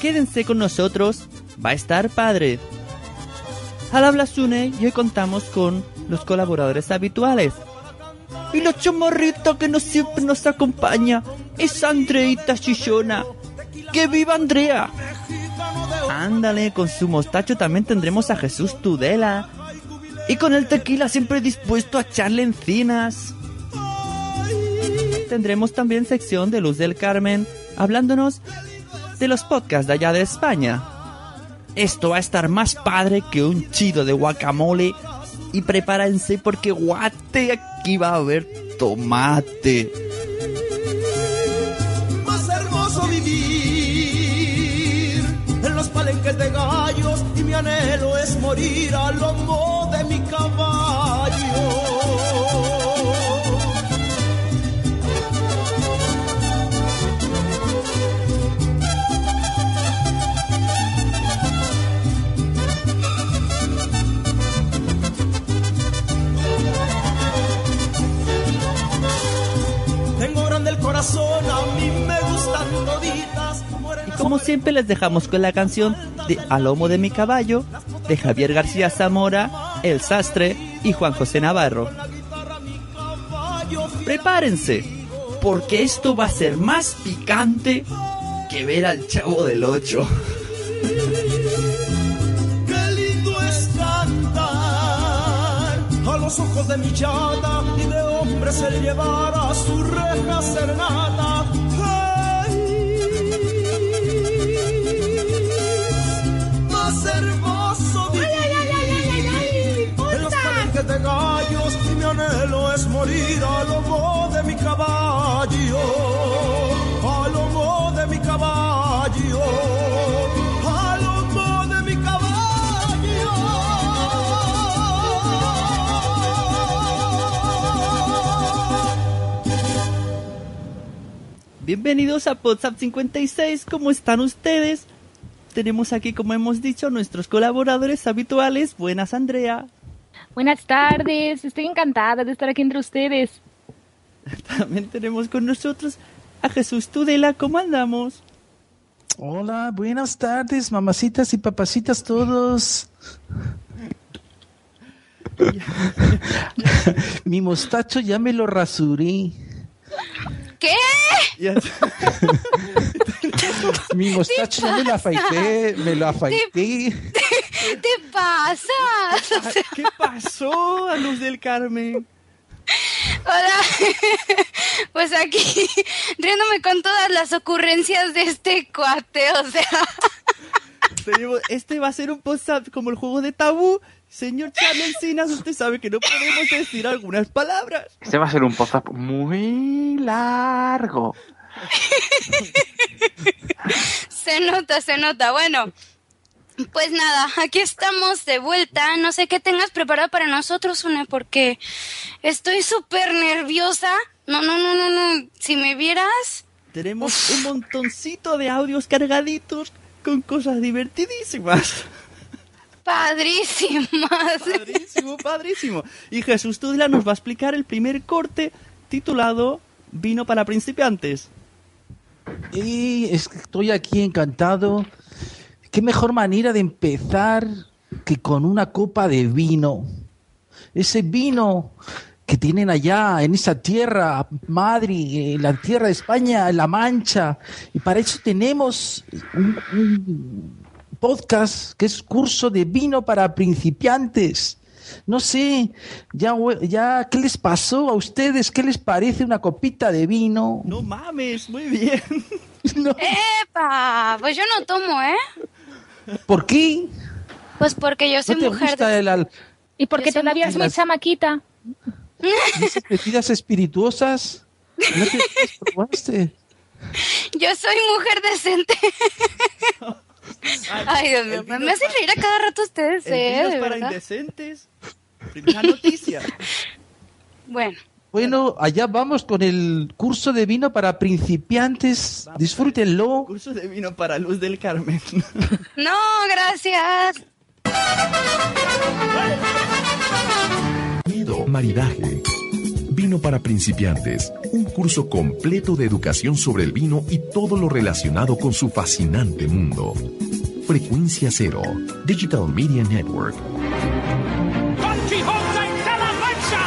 Quédense con nosotros, va a estar padre. Al habla Sune y hoy contamos con los colaboradores habituales. Y la chomorrita que nos siempre nos acompaña es Andreita Chichona. ¡Que viva Andrea! Ándale, con su mostacho también tendremos a Jesús Tudela. Y con el tequila siempre dispuesto a echarle encinas. Tendremos también sección de Luz del Carmen, hablándonos de los podcasts de allá de España. Esto va a estar más padre que un chido de guacamole. Y prepárense porque guate, aquí va a haber tomate. más hermoso vivir en los palenques de gallos y mi anhelo es morir al lomo de mi corazón, a mí me gustan toditas. Y como siempre les dejamos con la canción de A lomo de mi caballo de Javier García Zamora, El Sastre y Juan José Navarro. Prepárense, porque esto va a ser más picante que ver al chavo del 8. Qué lindo es cantar a los ojos de mi chata y de hombres el llevar a su reja serenata. Ay, Más hermoso vivir en los palenques de gallos y mi anhelo es morir a lomo de mi caballo, Bienvenidos a WhatsApp 56, ¿cómo están ustedes? Tenemos aquí, como hemos dicho, nuestros colaboradores habituales. Buenas, Andrea. Buenas tardes, estoy encantada de estar aquí entre ustedes. También tenemos con nosotros a Jesús Tudela. ¿Cómo andamos? Hola, buenas tardes, mamacitas y papacitas todos. Mi mostacho ya me lo rasuré. ¿Qué? Mi mostacho ya me lo afeité, me lo afeité. ¿Qué te pasa? Ay, ¿Qué pasó a Luz del Carmen? Hola, pues aquí riéndome con todas las ocurrencias de este cuate, o sea, este va a ser un WhatsApp como el juego de tabú. Señor Charles Encinas, usted sabe que no podemos decir algunas palabras. Este va a ser un WhatsApp muy largo. se nota, se nota. Bueno, pues nada, aquí estamos de vuelta. No sé qué tengas preparado para nosotros, Une, porque estoy súper nerviosa. No, no, no, no, no. Si me vieras, Tenemos un montoncito de audios cargaditos con cosas divertidísimas. Padrísimas. Padrísimo, padrísimo. Y Jesús Tudela nos va a explicar el primer corte titulado Vino para principiantes. Y es que estoy aquí encantado. qué mejor manera de empezar que con una copa de vino. Ese vino que tienen allá en esa tierra, madre, en la tierra de España, en La Mancha. Y para eso tenemos un, un podcast que es curso de vino para principiantes. No sé, ya, ya, ¿qué les pasó a ustedes? ¿Qué les parece una copita de vino? No mames, muy bien. No. ¡Epa! Pues yo no tomo, ¿eh? ¿Por qué? Pues porque yo soy ¿No te mujer gusta de... el, al- Y porque Yo todavía es muy las- chamaquita. esas bebidas espirituosas? ¿No te probaste? Yo soy mujer decente. Ay, Dios mío, me hacen reír a cada rato ustedes, El ¿eh? vino De es para verdad. indecentes. Primera noticia. Bueno, Bueno, allá vamos con el curso de vino para principiantes. Disfrútenlo. Curso de vino para Luz del Carmen. no, gracias. Maridaje. Vino para principiantes. Un curso completo de educación sobre el vino y todo lo relacionado con su fascinante mundo. Frecuencia Cero. Digital Media Network. Don Quixote de la Mancha.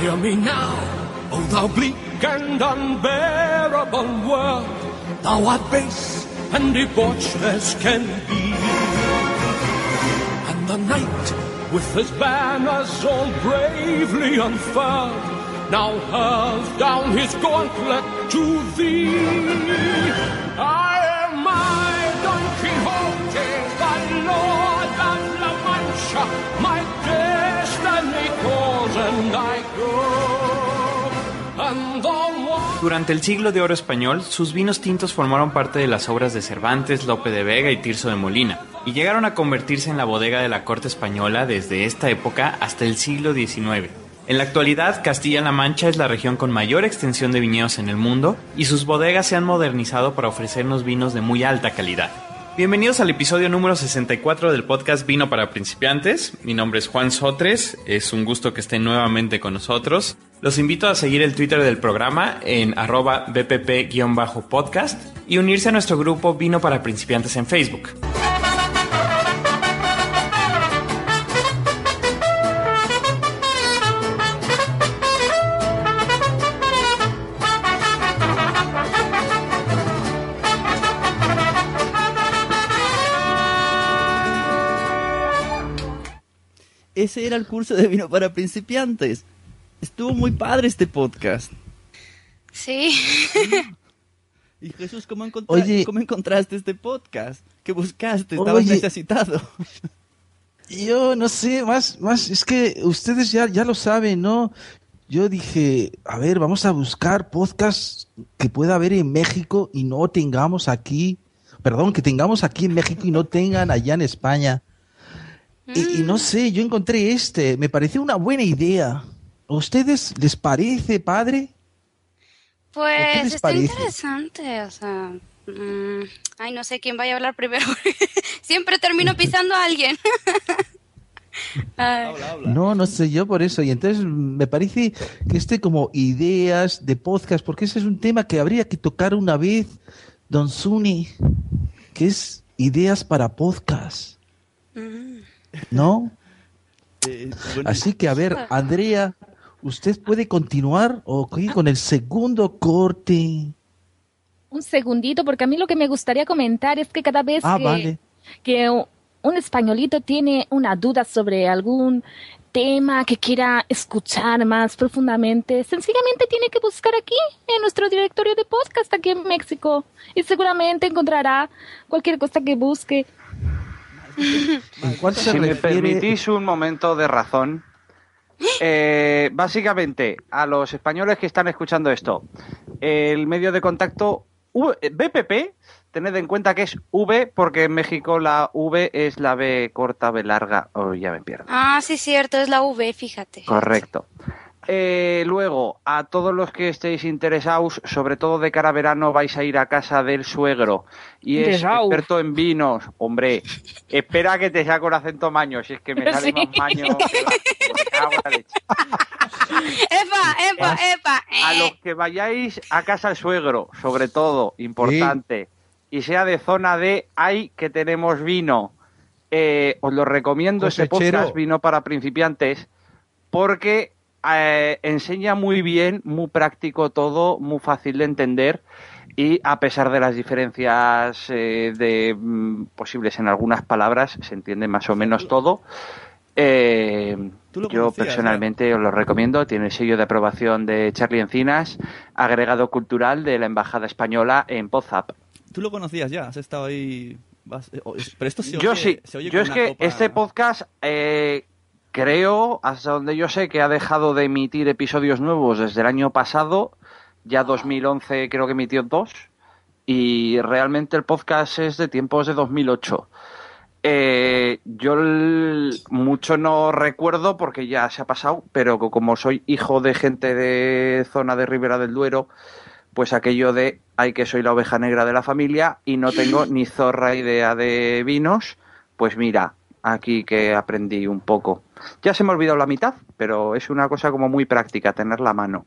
Hear me now, O thou bleak and unbearable world, thou art base and debauched as can be. And the knight, with his banners all bravely unfurled, now hurls down his gauntlet to thee. Durante el siglo de oro español, sus vinos tintos formaron parte de las obras de Cervantes, Lope de Vega y Tirso de Molina, y llegaron a convertirse en la bodega de la corte española desde esta época hasta el siglo XIX. En la actualidad, Castilla-La Mancha es la región con mayor extensión de viñedos en el mundo, y sus bodegas se han modernizado para ofrecernos vinos de muy alta calidad. Bienvenidos al episodio número 64 del podcast Vino para Principiantes. Mi nombre es Juan Sotres, es un gusto que estén nuevamente con nosotros. Los invito a seguir el Twitter del programa en arroba bpp-podcast y unirse a nuestro grupo Vino para Principiantes en Facebook. Ese era el curso de vino para principiantes. Estuvo muy padre este podcast. Sí. Y Jesús, ¿cómo, encontra- Oye. ¿cómo encontraste este podcast? ¿Qué buscaste? Estabas Oye. necesitado. Yo no sé, más, más, es que ustedes ya, ya lo saben, ¿no? Yo dije, a ver, vamos a buscar podcasts que pueda haber en México y no tengamos aquí, perdón, que tengamos aquí en México y no tengan allá en España. Y, y no sé, yo encontré este, me pareció una buena idea. ¿A ustedes les parece, padre? Pues está parece? interesante, o sea... mm, ay, no sé quién vaya a hablar primero. Siempre termino pisando a alguien. Ay. Habla, habla. No, no sé yo por eso. Y entonces me parece que este como ideas de podcast, porque ese es un tema que habría que tocar una vez, Don Suni, que es ideas para podcast, Mm. ¿No? Eh, bueno, Así que a ver, Andrea, ¿usted puede continuar o con el segundo corte? Un segundito, porque a mí lo que me gustaría comentar es que cada vez Ah, que, vale. que un españolito tiene una duda sobre algún tema que quiera escuchar más profundamente, sencillamente tiene que buscar aquí, en nuestro directorio de podcast aquí en México, y seguramente encontrará cualquier cosa que busque. ¿En cuál se Si me permitís un momento de razón. Eh, básicamente, a los españoles que están escuchando esto, el medio de contacto eh, BPP, tened en cuenta que es V porque en México la V es la B corta, B larga. Oh, ya me pierdo. Ah, sí, cierto, es la V, fíjate. Correcto. Eh, luego, a todos los que estéis interesados, sobre todo de cara a verano, vais a ir a casa del suegro y es experto en vinos. Hombre, espera que te saco el acento maño, si es que me sale Sí. más maño. Epa, epa, epa. A eh. los que vayáis a casa del suegro, sobre todo, importante, y sea de zona de ay que tenemos vino. Eh, os lo recomiendo este Cosechero. podcast, Vino para principiantes, porque eh, enseña muy bien, muy práctico todo, muy fácil de entender y a pesar de las diferencias eh, de, mm, posibles en algunas palabras, se entiende más o menos todo. Eh, yo conocías, personalmente os lo recomiendo. Tiene el sello de aprobación de Charlie Encinas, agregado cultural de la Embajada Española en Pozap. Tú lo conocías ya, has estado ahí... Pero esto se Yo oye- sí. se oye Yo es que copa- este podcast eh, creo, hasta donde yo sé, que ha dejado de emitir episodios nuevos desde el año pasado. Ya 2011 creo que emitió dos. Y realmente el podcast es de tiempos de 2008. Eh, yo mucho no recuerdo porque ya se ha pasado, pero co- como soy hijo de gente de zona de Ribera del Duero, pues aquello de ay que soy la oveja negra de la familia y no tengo ni zorra idea de vinos, pues mira, aquí que aprendí un poco. Ya se me ha olvidado la mitad, pero es una cosa como muy práctica, tener la mano.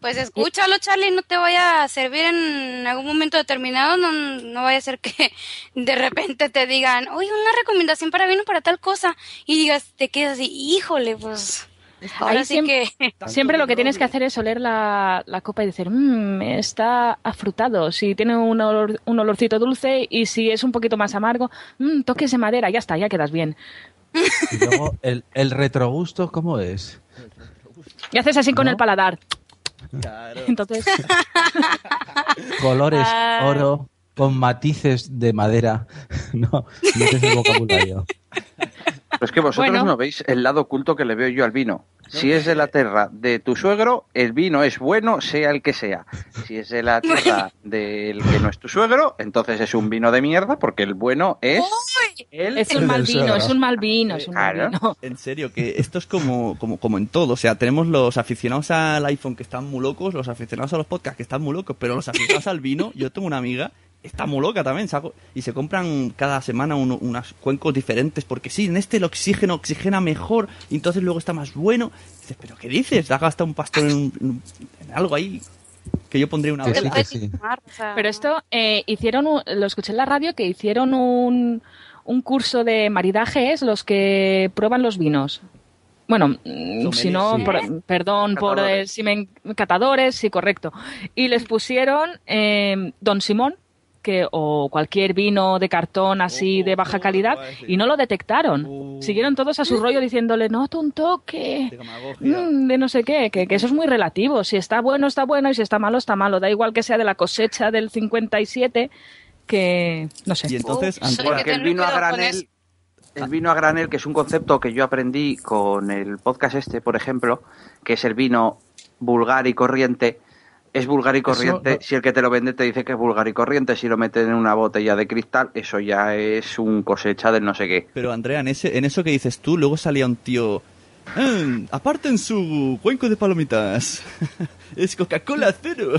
Pues escúchalo, Charlie, no te vaya a servir en algún momento determinado, no, no vaya a ser que de repente te digan, oye, una recomendación para vino para tal cosa, y digas, te quedas así, híjole, pues, ahora Ahí sí siempre- que... Siempre lo que tienes que hacer es oler la, la copa y decir, mmm, está afrutado. Si tiene un, olor- un olorcito dulce y si es un poquito más amargo, mmm, toques de madera, ya está, ya quedas bien. Y luego, el, el retrogusto, ¿cómo es? Y haces así con el paladar. Claro. Entonces, Colores Ah. oro con matices de madera. No, no es el vocabulario. Pero es que vosotros Bueno. no veis el lado oculto que le veo yo al vino. Si es de la tierra de tu suegro, el vino es bueno, sea el que sea. Si es de la tierra del que no es tu suegro, entonces es un vino de mierda, porque el bueno es el... es un El mal vino, es un mal vino, es un mal Claro. vino. En serio, que esto es como, como, como en todo. O sea, tenemos los aficionados al iPhone que están muy locos, los aficionados a los podcasts que están muy locos, pero los aficionados al vino, yo tengo una amiga, está muy loca también, saco- y se compran cada semana uno- unos cuencos diferentes, porque sí, en este el oxígeno oxigena mejor, y entonces luego está más bueno. Dices, ¿pero qué dices? ¿Has gastado un pastor en, algo ahí? Que yo pondría una sí, sí. sea, Pero esto eh, hicieron, un- lo escuché en la radio, que hicieron un, un curso de maridaje, es los que prueban los vinos. Bueno, mm, si no, sí. por- perdón por eh, Catadores. si me, catadores, sí, correcto. Y les pusieron eh, Don Simón, que o cualquier vino de cartón así Oh, de baja oh, calidad, y no lo detectaron. Oh. Siguieron todos a su rollo diciéndole, no, tú un toque. Mm, de no sé qué, que, que eso es muy relativo. Si está bueno, está bueno, y si está malo, está malo. Da igual que sea de la cosecha del 57, que no sé. Y entonces, Oh, Porque el vino a granel, el vino a granel, que es un concepto que yo aprendí con el podcast este, por ejemplo, que es el vino vulgar y corriente, es vulgar y corriente. Si el que te lo vende te dice que es vulgar y corriente, si lo meten en una botella de cristal, eso ya es un cosecha del no sé qué. Pero Andrea, en, ese, en eso que dices tú, luego salía un tío. "Ah, aparten su cuenco de palomitas. es Coca-Cola cero.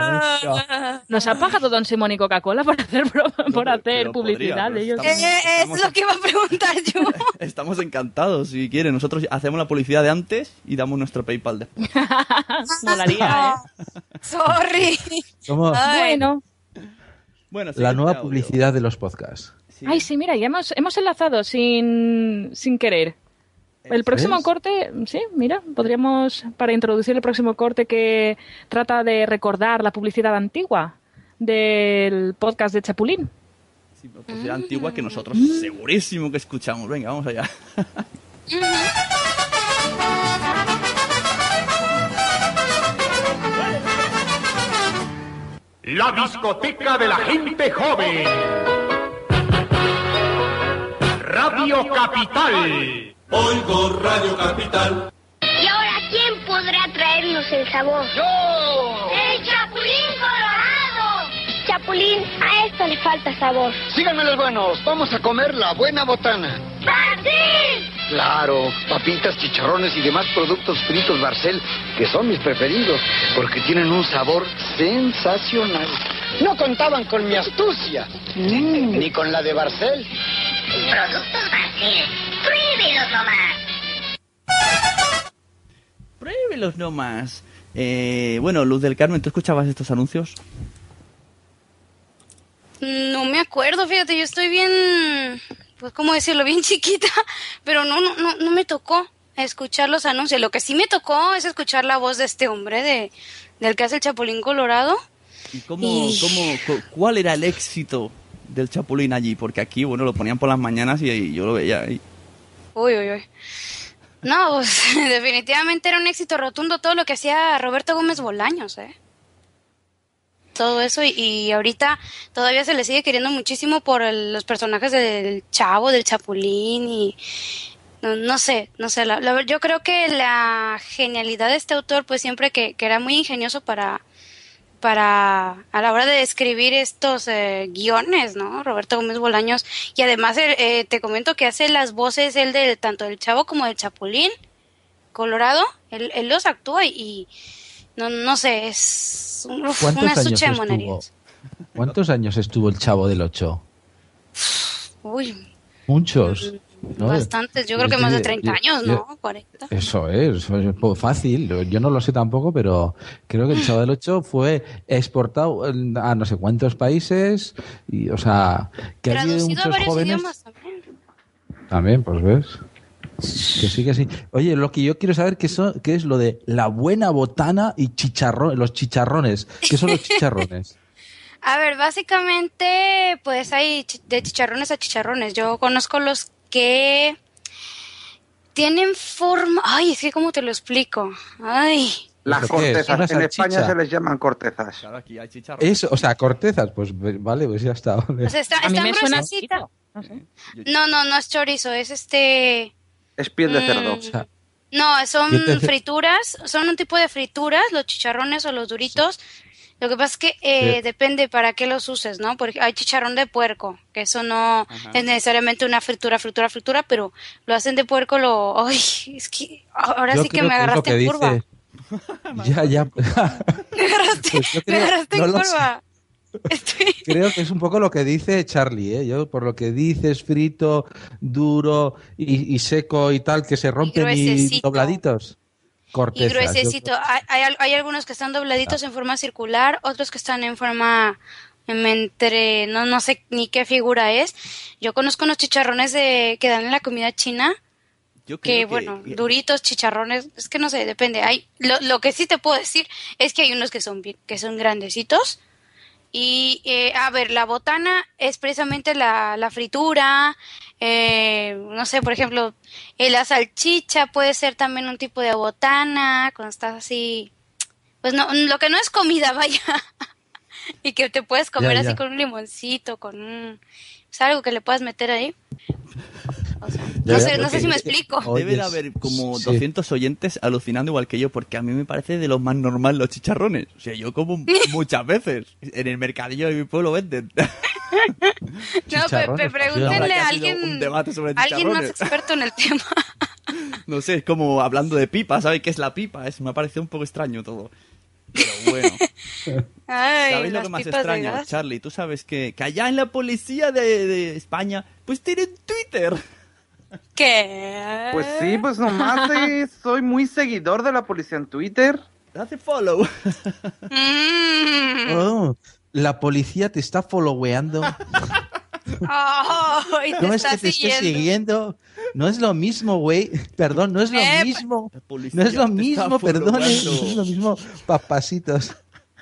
Ah. Nos ha pagado Don Simón y Coca-Cola por hacer, por pero- hacer pero publicidad podría, de ellos. pero Eh, eh, es Estamos- lo que iba a preguntar yo. Estamos encantados, si quieren. Nosotros hacemos la publicidad de antes y damos nuestro PayPal después. Molaría, ¿eh? Sorry. Ay, Bueno. Bueno, la nueva audio. publicidad de los podcasts. Sí. Ay, sí, mira, ya hemos, hemos enlazado sin, sin querer. El próximo corte, sí, mira, podríamos, para introducir el próximo corte que trata de recordar la publicidad antigua del podcast de Chapulín. Sí, publicidad antigua que nosotros segurísimo que escuchamos. Venga, vamos allá. La discoteca de la gente joven. Radio Capital. Oigo Radio Capital. ¿Y ahora quién podrá traernos el sabor? ¡Yo! ¡El Chapulín Colorado! Chapulín, a esto le falta sabor. Síganme los buenos, vamos a comer la buena botana. ¡Barcel! Claro, papitas, chicharrones y demás productos fritos Barcel, que son mis preferidos, porque tienen un sabor sensacional. No contaban con mi astucia, ni con la de Barcel. Productos Barcel. ¡Pruébelos nomás! Pruébelos nomás. Eh, bueno, Luz del Carmen, ¿tú escuchabas estos anuncios? No me acuerdo, fíjate, yo estoy bien, pues cómo decirlo, bien chiquita, pero no, no, no, no me tocó escuchar los anuncios. Lo que sí me tocó es escuchar la voz de este hombre, de, del que hace el Chapulín Colorado. ¿Y cómo, Y- cómo, cu- cuál era el éxito del Chapulín allí? Porque aquí, bueno, lo ponían por las mañanas y, yo lo veía ahí. Uy, uy, uy. No, pues definitivamente era un éxito rotundo todo lo que hacía Roberto Gómez Bolaños, ¿eh? Todo eso y, ahorita todavía se le sigue queriendo muchísimo por los personajes del Chavo, del Chapulín y no, no sé, no sé, la- la- yo creo que la genialidad de este autor pues siempre que, que era muy ingenioso para para a la hora de escribir estos eh, guiones, ¿no? Roberto Gómez Bolaños y además eh, eh, te comento que hace las voces él de tanto del Chavo como del Chapulín Colorado, él, él los actúa y, y no no sé, es un- uf, ¿Cuántos una sucha de monerías. ¿Cuántos años estuvo el Chavo del Ocho? Uy, Muchos. ¿No? bastantes, yo creo que más de 30 Yo- años, yo- ¿no? 40. Eso es, eso es po- fácil. Yo no lo sé tampoco, pero creo que el Chavo del Ocho fue exportado a no sé cuántos países y, o sea, que hay Traducido a muchos varios jóvenes idiomas también. también, pues ves. Que sí, que sí. Oye, lo que yo quiero saber que, son, que es lo de la buena botana y chicharrón, los chicharrones. ¿Qué son los chicharrones? A ver, básicamente, pues hay de chicharrones a chicharrones. Yo conozco los que tienen forma. Ay, es que cómo te lo explico. Ay. Las cortezas. ¿Una En España se les llaman cortezas. Claro, aquí hay chicharrones. Eso, o sea, cortezas, pues vale, pues ya está. vale. O sea, está, A mí está me suena gruesecita. No sé. No, no, no es chorizo, es este. Es piel de Mm. cerdo. O sea, No, son frituras, son un tipo de frituras, los chicharrones o los duritos. Lo que pasa es que eh, Sí. depende para qué los uses, ¿no? Porque hay chicharrón de puerco, que eso no es necesariamente una fritura, fritura, fritura, pero lo hacen de puerco, lo... Ay, es que ahora yo sí que creo me agarraste que en curva. dice- Ya, ya. Me agarraste, Pues yo me creo- agarraste no en curva. Estoy- Creo que es un poco lo que dice Charlie, ¿eh? Yo, por lo que dices, frito, duro y, y seco y tal, que se rompen y, gruesecito. dobladitos. Y yo gruesecito. Hay, hay, al- hay algunos que están dobladitos en forma circular, otros que están en forma em, entre no no sé ni qué figura es. Yo conozco unos chicharrones de que dan en la comida china Yo que creo bueno, duritos, chicharrones, es que no sé, depende. Hay lo, lo que sí te puedo decir es que hay unos que son bien- que son grandecitos. Y eh, a ver, la botana es precisamente la, la fritura, eh, no sé, por ejemplo, eh, la salchicha puede ser también un tipo de botana, cuando estás así, pues no, lo que no es comida, vaya, y que te puedes comer Ya, así con un limoncito, con un, pues algo que le puedas meter ahí. O sea, Ya, no sé, no porque- sé si me explico. Debe de haber como sí. 200 oyentes alucinando igual que yo, porque a mí me parece de los más normal los chicharrones. O sea, yo como muchas veces. En el mercadillo de mi pueblo venden. No, pe- Chicharrones, pe- pues, pregúntenle a alguien, un debate sobre alguien más experto en el tema. No sé, es como hablando de pipa, ¿sabes qué es la pipa? Es, me ha parecido un poco extraño todo. Pero bueno. Ay, ¿Sabéis lo que más extraño. Charlie? Tú sabes que, que allá en la policía de, de España, pues tienen Twitter. ¿Qué? Pues sí, pues nomás eh, soy muy seguidor de la policía en Twitter. Hace follow. Mm. Oh, la policía te está te No es que te esté siguiendo. No es lo mismo, güey. Perdón, no es lo Eh, mismo. No es lo mismo, perdón. No followando. es lo mismo, papasitos.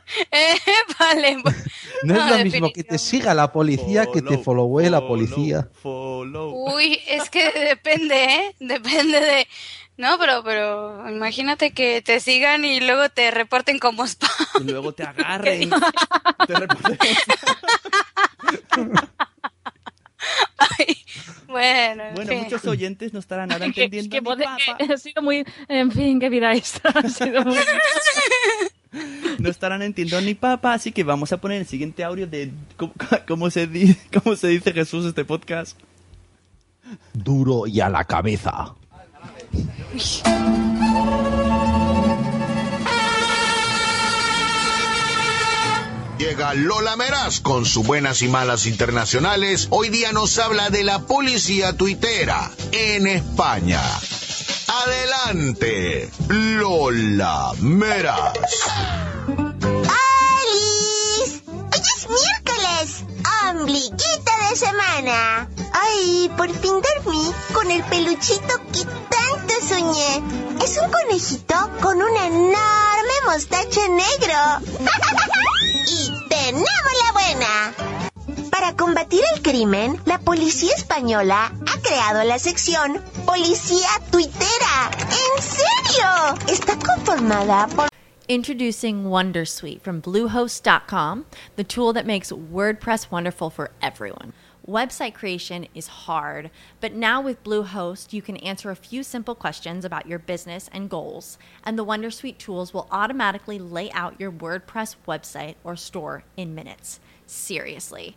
Eh, vale. pues, No es No, lo mismo que te siga la policía que te followee la policía. Follow. Uy, es que depende, ¿eh? Depende de... No, pero, pero imagínate que te sigan y luego te reporten como spam. Y luego te agarren. te reporten. Ay, bueno, en Bueno, fin. muchos oyentes no estarán nada Que- entendiendo. que pode- papa. que ha sido muy. En fin, qué vida esta. Ha sido muy. No estarán entendiendo ni papa, así que vamos a poner el siguiente audio de cómo, cómo se, di- cómo se dice Jesús este podcast. Duro y a la cabeza. Llega Lola Meraz con sus buenas y malas internacionales. Hoy día nos habla de la policía tuitera en España. Adelante, Lola Meraz. ¡Alice! ¡Hoy es miércoles! ¡Oh, ombliguito de semana. Ay, por fin dormí con el peluchito que tanto soñé. Es un conejito con un enorme mostacho negro. y tenemos la buena. Para combatir el crimen, la policía española ha creado la sección Policía Tuitera. ¿En serio? Está conformada por... Introducing Wondersuite from Bluehost.com, the tool that makes WordPress wonderful for everyone. Website creation is hard, but now with Bluehost, you can answer a few simple questions about your business and goals, and the Wondersuite tools will automatically lay out your WordPress website or store in minutes. Seriously.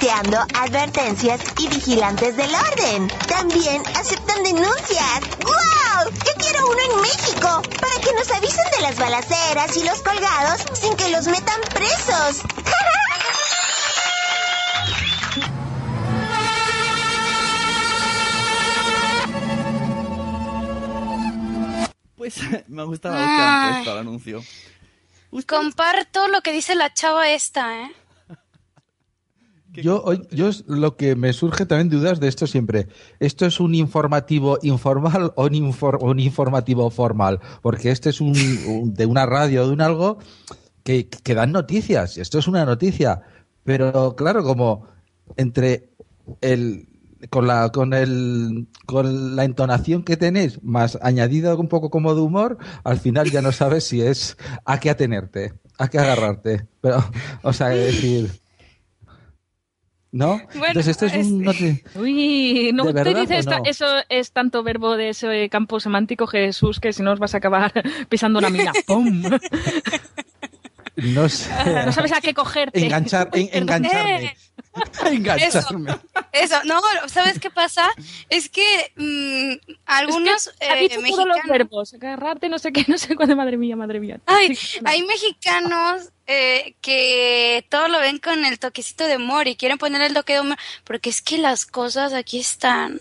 tuiteando advertencias y vigilantes del orden. También aceptan denuncias. ¡Wow! Yo quiero uno en México para que nos avisen de las balaceras y los colgados sin que los metan presos. Pues me ha gustado el anuncio. Comparto lo que dice la chava esta, ¿eh? Yo, hoy- yo es lo que me surge también dudas de esto siempre. ¿Esto es un informativo informal o un, infor- un informativo formal? Porque este es un, un- de una radio, de un algo que, que dan noticias. Esto es una noticia. Pero claro, como entre el con la con el con la entonación que tenéis más añadido un poco como de humor, al final ya no sabes si es a qué atenerte, a qué agarrarte. Pero, o sea, es decir, ¿no? Bueno, Entonces esto es un noti- Uy, no ¿De te verdad dices o no? eso es tanto verbo de ese campo semántico, Jesús, que si no os vas a acabar pisando una mina. ¡Pum! no sé. No sabes a qué cogerte. Enganchar, en- engancharme. Eh, Engancharme. Eso, no, ¿sabes qué pasa? Es que mm, algunos Es que ha eh, dicho todos los mexicanos... verbos. Agarrarte, no sé qué, no sé cuándo. Madre mía, madre mía. Ay, hay mexicanos eh, que todo lo ven con el toquecito de humor y quieren poner el toque de humor, porque es que las cosas aquí están...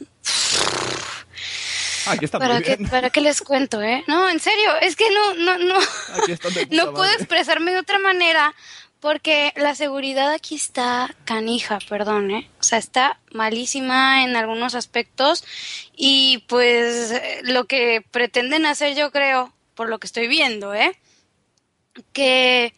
Aquí está ¿Para muy qué, bien. ¿Para qué les cuento, eh? No, en serio, es que no, no, no, no puedo expresarme de otra manera porque la seguridad aquí está canija, perdón, ¿eh? O sea, está malísima en algunos aspectos y pues lo que pretenden hacer yo creo, por lo que estoy viendo, ¿eh? Que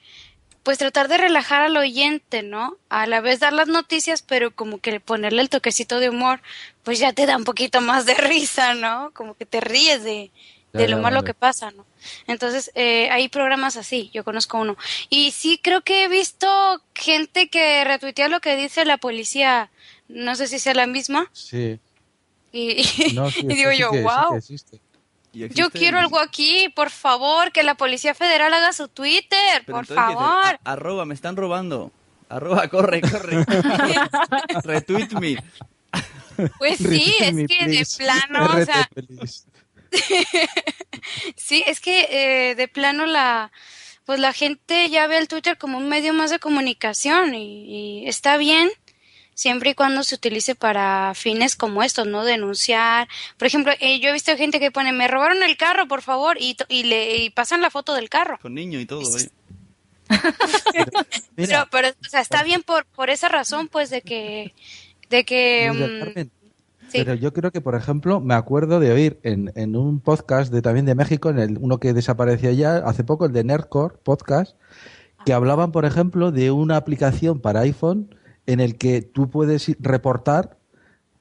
pues tratar de relajar al oyente, ¿no? A la vez dar las noticias, pero como que ponerle el toquecito de humor, pues ya te da un poquito más de risa, ¿no? Como que te ríes de, de lo malo que pasa, ¿no? Entonces, eh, hay programas así, yo conozco uno. Y sí creo que he visto gente que retuitea lo que dice la policía, no sé si sea la misma, Sí. y, No, sí, y digo sí yo, que- sí wow. Y Yo quiero algo aquí, por favor, que la Policía Federal haga su Twitter, Pero por favor. Arroba, me están robando. Arroba, corre, corre. Retweet me. Pues sí, Retweet es me, que de plano, o sea, sí, es que eh, de plano la, pues la gente ya ve el Twitter como un medio más de comunicación y, y está bien siempre y cuando se utilice para fines como estos, ¿no? Denunciar. Por ejemplo, eh, yo he visto gente que pone, me robaron el carro, por favor, y, y le y pasan la foto del carro. Con niño y todo, ¿eh? Pero, pero, o sea, está bien por, por esa razón, pues, de que, de que, mm, sí. Pero yo creo que, por ejemplo, me acuerdo de oír en, en un podcast de también de México, en el, uno que desapareció ya hace poco, el de Nerdcore Podcast, que hablaban, por ejemplo, de una aplicación para iPhone en el que tú puedes ir- reportar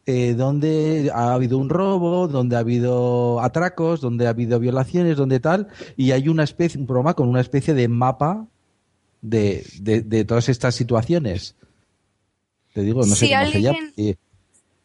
eh, dónde ha habido un robo, dónde ha habido atracos, dónde ha habido violaciones, dónde tal, y hay una especie, un programa con una especie de mapa de, de, de todas estas situaciones. Te digo, no sé Si cómo se llama. alguien- y- o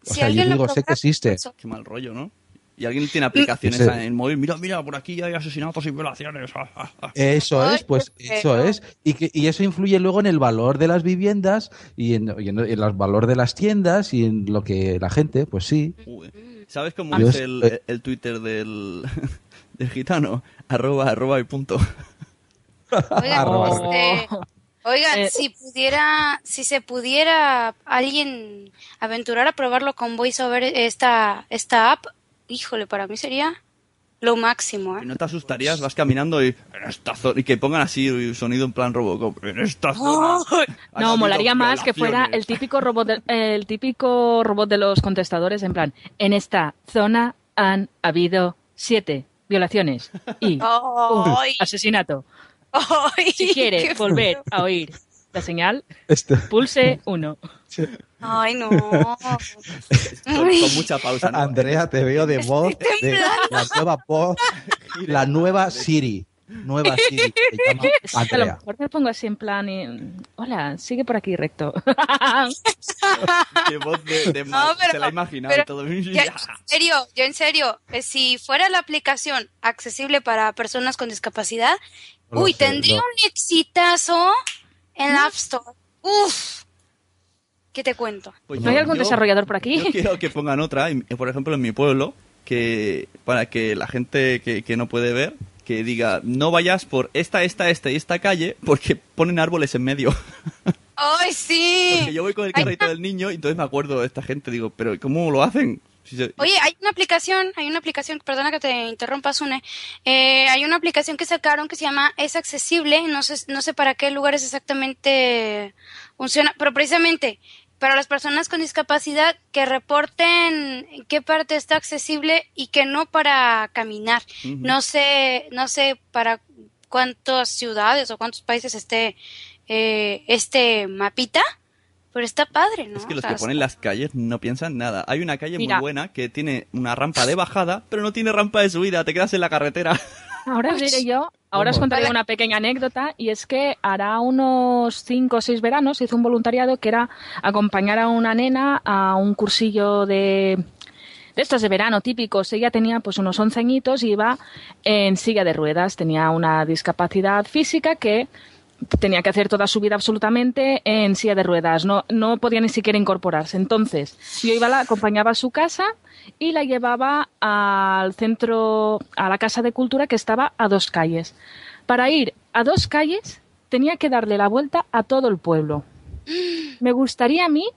si sea, yo alguien digo, sé que existe. Qué mal rollo, ¿no? Y alguien tiene aplicaciones en el móvil. Mira, mira, por aquí hay asesinatos y violaciones. Eso es, pues eso es. Y, que, y eso influye luego en el valor de las viviendas y en, y en el valor de las tiendas y en lo que la gente, pues sí. Uy. ¿Sabes cómo Yo es es- el, el Twitter del, del gitano? Arroba, arroba y punto. Oigan, Arroba. este, oigan, Eh. si pudiera, si se pudiera alguien aventurar a probarlo con VoiceOver esta, esta app, híjole, para mí sería lo máximo, ¿eh? Y no te asustarías, vas caminando y en esta zona, y que pongan así sonido en plan Robocop. En esta zona. No, molaría más que fuera el típico robot de, el típico robot de los contestadores en plan, en esta zona han habido siete violaciones y un asesinato. Si quiere volver a oír la señal, Este- pulse uno. Ay, no. Con, con mucha pausa. ¿no? Andrea, te veo de voz, de la nueva voz, la nueva Siri. Nueva Siri, se llama que a lo Andrea. mejor me pongo así en plan, y, hola, sigue por aquí recto. Qué voz de, de No, pero- se la ha imaginado pero todo. Ya, en serio, yo en serio, eh, si fuera la aplicación accesible para personas con discapacidad, No uy, sé, tendría no. un exitazo en la App Store. Uf, ¿qué te cuento? Pues ¿No hay algún yo- desarrollador por aquí? Yo quiero que pongan otra, por ejemplo, en mi pueblo, que para que la gente que, que no puede ver, que diga, no vayas por esta, esta, esta y esta calle, porque ponen árboles en medio. ¡Ay, sí! Porque yo voy con el carrito del niño y entonces me acuerdo de esta gente, digo, pero ¿cómo lo hacen? Oye, hay una aplicación, hay una aplicación, perdona que te interrumpa, Sune. Eh, hay una aplicación que sacaron que se llama Es Accesible, no sé, no sé para qué lugares exactamente funciona, pero precisamente para las personas con discapacidad que reporten en qué parte está accesible y que no para caminar. No sé, no sé para cuántas ciudades o cuántos países esté eh, este mapita, pero está padre, ¿no? Es que O los sea, que ponen las calles no piensan nada. Hay una calle Mira. muy buena que tiene una rampa de bajada, pero no tiene rampa de subida, te quedas en la carretera. Ahora os diré yo, ahora os contaré una pequeña anécdota y es que hará unos cinco o seis veranos hizo un voluntariado que era acompañar a una nena a un cursillo de, de estos de verano típicos. Ella tenía pues unos 11 añitos y iba en silla de ruedas, tenía una discapacidad física que tenía que hacer toda su vida absolutamente en silla de ruedas, no, no podía ni siquiera incorporarse. Entonces, yo iba, la acompañaba a su casa y la llevaba al centro, a la casa de cultura que estaba a dos calles. Para ir a dos calles tenía que darle la vuelta a todo el pueblo. Me gustaría a mí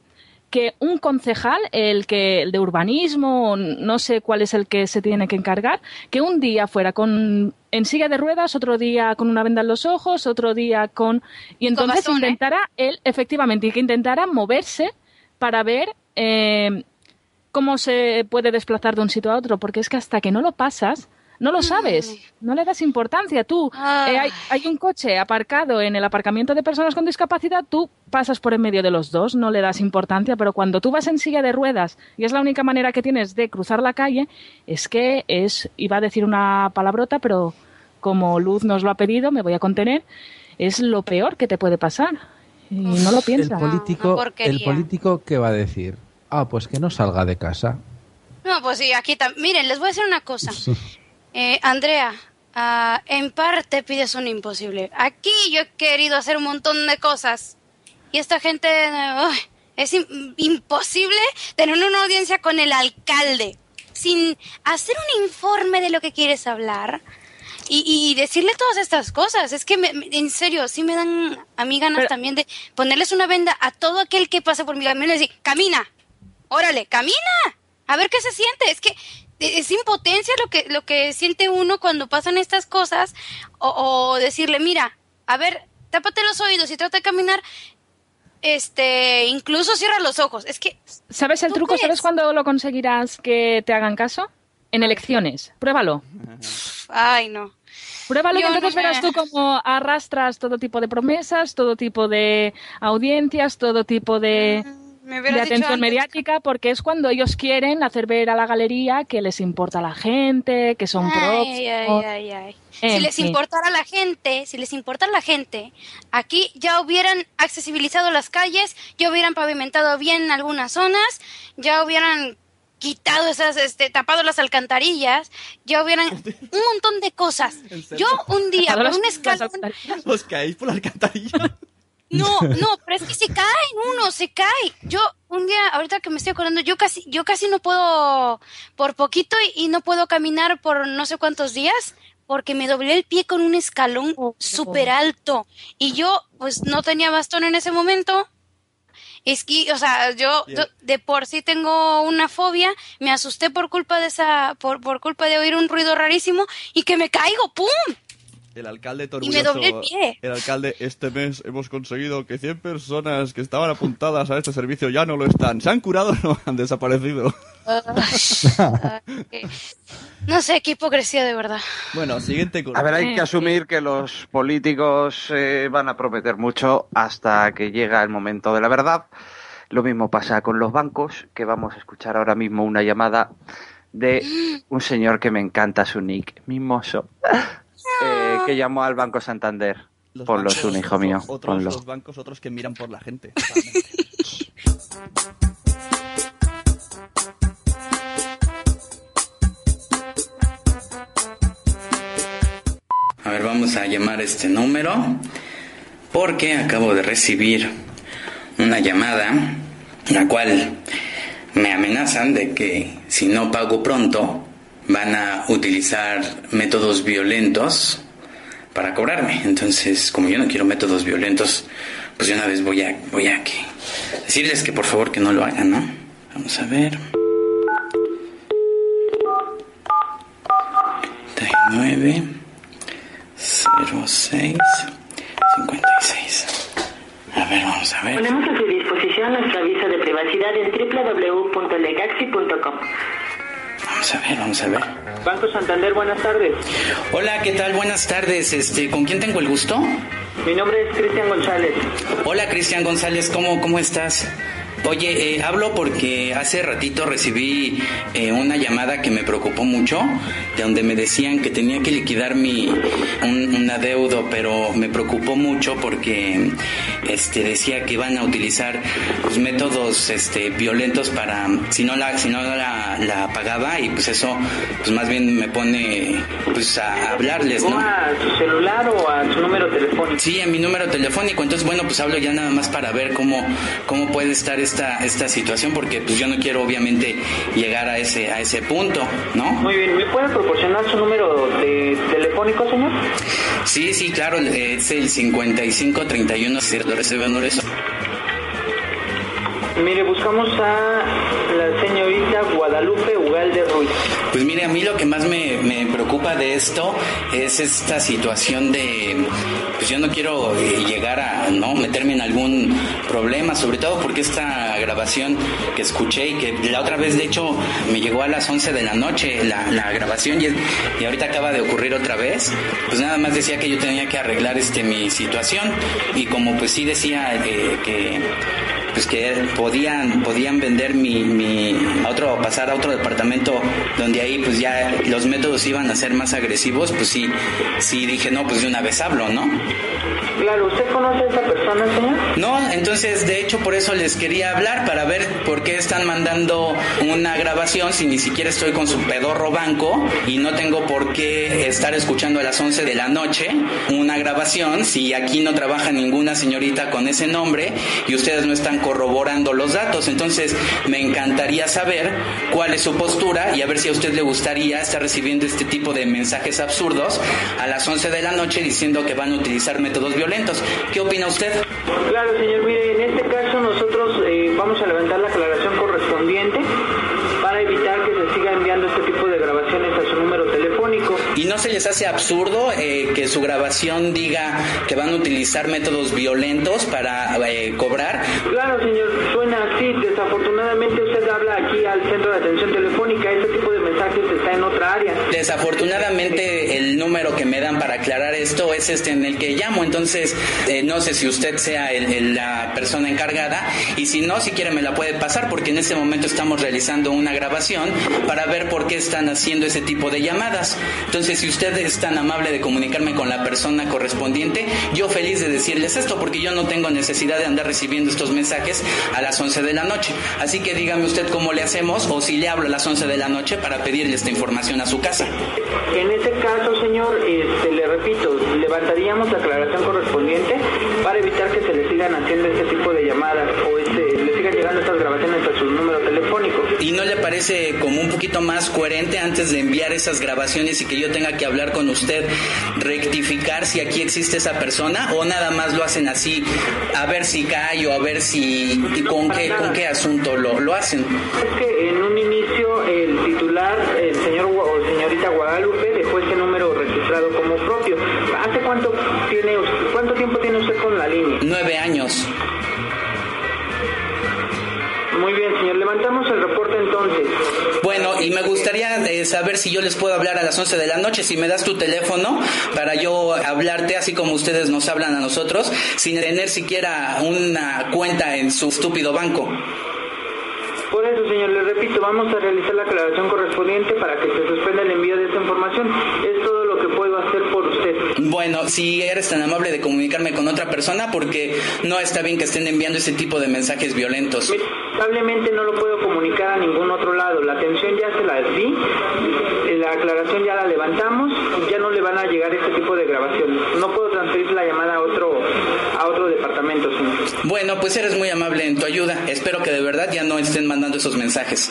que un concejal, el que el de urbanismo, no sé cuál es el que se tiene que encargar, que un día fuera con en silla de ruedas, otro día con una venda en los ojos, otro día con y entonces bastón, ¿eh? intentara él efectivamente y que intentara moverse para ver eh, cómo se puede desplazar de un sitio a otro, porque es que hasta que no lo pasas no lo sabes, no le das importancia. Tú, Ah. eh, hay, hay un coche aparcado en el aparcamiento de personas con discapacidad, tú pasas por en medio de los dos, no le das importancia, pero cuando tú vas en silla de ruedas y es la única manera que tienes de cruzar la calle, es que es, iba a decir una palabrota, pero como Luz nos lo ha pedido, me voy a contener, es lo peor que te puede pasar. Y no lo El piensas. político, una porquería. el político, ¿qué va a decir? Ah, pues que no salga de casa. No, pues sí, aquí también. Miren, les voy a decir una cosa. Eh, Andrea, ah, en parte pides un imposible. Aquí yo he querido hacer un montón de cosas. Y esta gente... es im- imposible tener una audiencia con el alcalde sin hacer un informe de lo que quieres hablar. Y, y decirle todas estas cosas. Es que, me- me- en serio, sí me dan a mí ganas también de ponerles una venda a todo aquel que pase por mi camino y decir, camina, órale, camina, a ver qué se siente. Es que es impotencia lo que, lo que siente uno cuando pasan estas cosas o, o decirle, mira, a ver, tápate los oídos y trata de caminar, este, incluso cierra los ojos. Es que, ¿Sabes el ¿Tú truco? crees? ¿Sabes cuándo lo conseguirás que te hagan caso? En elecciones. Pruébalo. ay, no. Pruébalo Yo que entonces no me- verás tú cómo arrastras todo tipo de promesas, todo tipo de audiencias, todo tipo de, Me de atención mediática, porque es cuando ellos quieren hacer ver a la galería que les importa a la gente, que son Ay, ay, próximos. ay, ay. En Si les fin. importara a la gente, si les importara a la gente, aquí ya hubieran accesibilizado las calles, ya hubieran pavimentado bien algunas zonas, ya hubieran quitado esas, este, tapado las alcantarillas, ya hubieran un montón de cosas. Yo un día por un escalón, Os caéis por la alcantarilla. No, no, pero es que se caen uno, se cae. Yo un día, ahorita que me estoy acordando, yo casi, yo casi no puedo, por poquito y, y no puedo caminar por no sé cuántos días porque me doblé el pie con un escalón súper alto y yo pues no tenía bastón en ese momento. Es que, o sea, yo de por sí tengo una fobia, me asusté por culpa de esa, por, por culpa de oír un ruido rarísimo y que me caigo, ¡pum! El alcalde Y me el pie. El alcalde, este mes hemos conseguido que 100 personas que estaban apuntadas a este servicio ya no lo están. ¿Se han curado o no? Han desaparecido. No sé, qué hipocresía de verdad. Bueno, siguiente A ver, hay Eh, que asumir que los políticos eh, van a prometer mucho hasta que llega el momento de la verdad. Lo mismo pasa con los bancos, que vamos a escuchar ahora mismo una llamada de un señor que me encanta su nick, mimoso, eh, que llamó al Banco Santander. Ponlo, es un hijo mío, Otros, ponlo. los bancos, otros que miran por la gente. A ver, vamos a llamar este número porque acabo de recibir una llamada la cual me amenazan de que si no pago pronto van a utilizar métodos violentos para cobrarme. Entonces, como yo no quiero métodos violentos, pues de una vez voy a voy a que decirles que por favor que no lo hagan, ¿no? Vamos a ver. 39 06 56. A ver, vamos a ver. Ponemos a su disposición nuestro aviso de privacidad en www.legaxi.com. Vamos a ver, vamos a ver. Banco Santander, buenas tardes. Hola, ¿qué tal? Buenas tardes. Este, ¿con quién tengo el gusto? Mi nombre es Cristian González. Hola, Cristian González, ¿cómo, cómo estás? Oye, eh, hablo porque hace ratito recibí eh, una llamada que me preocupó mucho, de donde me decían que tenía que liquidar mi un, un adeudo, pero me preocupó mucho porque este decía que iban a utilizar pues, métodos este violentos para si no la si no la, la pagaba y pues eso pues más bien me pone pues a hablarles, ¿no? ¿A su celular o a su número telefónico? Sí, en mi número telefónico. Entonces, bueno, pues hablo ya nada más para ver cómo, cómo puede estar esta, esta situación, porque pues yo no quiero obviamente llegar a ese, a ese punto, ¿no? Muy bien, ¿me puede proporcionar su número de telefónico, señor? Sí, sí, claro, es el 55 31 eso. Mire, buscamos a la señorita Guadalupe Ugalde Ruiz. Pues mire, a mí lo que más me, preocupa de esto es esta situación de, pues yo no quiero eh, llegar a, ¿no? Meterme en algún problema, sobre todo porque esta grabación que escuché y que la otra vez de hecho me llegó a las 11 de la noche la, la grabación y, y ahorita acaba de ocurrir otra vez, pues nada más decía que yo tenía que arreglar este mi situación y como pues sí decía eh, que pues que podían podían vender mi, mi a otro pasar a otro departamento donde ahí pues ya los métodos iban a ser más agresivos pues sí sí dije no pues de una vez hablo no Claro, ¿usted conoce a esa persona, señor? no entonces de hecho por eso les quería hablar para ver por qué están mandando una grabación si ni siquiera estoy con su pedorro banco y no tengo por qué estar escuchando a las 11 de la noche una grabación si aquí no trabaja ninguna señorita con ese nombre y ustedes no están corroborando los datos. Entonces, me encantaría saber cuál es su postura y a ver si a usted le gustaría estar recibiendo este tipo de mensajes absurdos a las 11 de la noche diciendo que van a utilizar métodos violentos. ¿Qué opina usted? Claro, señor, mire, en este caso nosotros eh, vamos a levantar la aclaración correspondiente para evitar que se siga enviando este tipo de grabaciones a su número telefónico. ¿Y no se les hace absurdo eh, que su grabación diga que van a utilizar métodos violentos para eh, cobrar? Claro, señor, suena así. Desafortunadamente usted habla aquí al centro de atención telefónica. Este tipo de está en otra área. Desafortunadamente el número que me dan para aclarar esto es este en el que llamo, entonces eh, no sé si usted sea la persona encargada y si no, si quiere me la puede pasar porque en este momento estamos realizando una grabación para ver por qué están haciendo ese tipo de llamadas. Entonces, si usted es tan amable de comunicarme con la persona correspondiente, yo feliz de decirles esto porque yo no tengo necesidad de andar recibiendo estos mensajes a las 11 de la noche. Así que dígame usted cómo le hacemos o si le hablo a las 11 de la noche para pedirle esta información a su casa. En ese caso, señor, este, le repito, levantaríamos la aclaración correspondiente para evitar que se le sigan haciendo este tipo de llamadas o este, le sigan llegando estas grabaciones a su número telefónico. ¿Y no le parece como un poquito más coherente antes de enviar esas grabaciones y que yo tenga que hablar con usted, rectificar si aquí existe esa persona o nada más lo hacen así, a ver si callo, a ver si y con qué con qué asunto lo, lo hacen? Es que en un inicio titular, el señor o señorita Guadalupe, dejó este número registrado como propio. ¿Hace cuánto tiene cuánto tiempo tiene usted con la línea? Nueve años. Muy bien, señor. Levantamos el reporte entonces. Bueno, y me gustaría eh, saber si yo les puedo hablar a las 11 de la noche, si me das tu teléfono para yo hablarte así como ustedes nos hablan a nosotros, sin tener siquiera una cuenta en su estúpido banco. Por eso, señor, le repito, vamos a realizar la aclaración correspondiente para que se suspenda el envío de esta información. Es todo lo que puedo hacer por usted. Bueno, si eres tan amable de comunicarme con otra persona, porque no está bien que estén enviando ese tipo de mensajes violentos. Lamentablemente no lo puedo comunicar a ningún otro lado. La atención ya se la di, la aclaración ya la levantamos, ya no le van a llegar este tipo de grabaciones. No puedo transferir la llamada a otro a otro departamento, señor. Bueno, pues eres muy amable en tu ayuda. Espero que de verdad ya no estén mandando esos mensajes.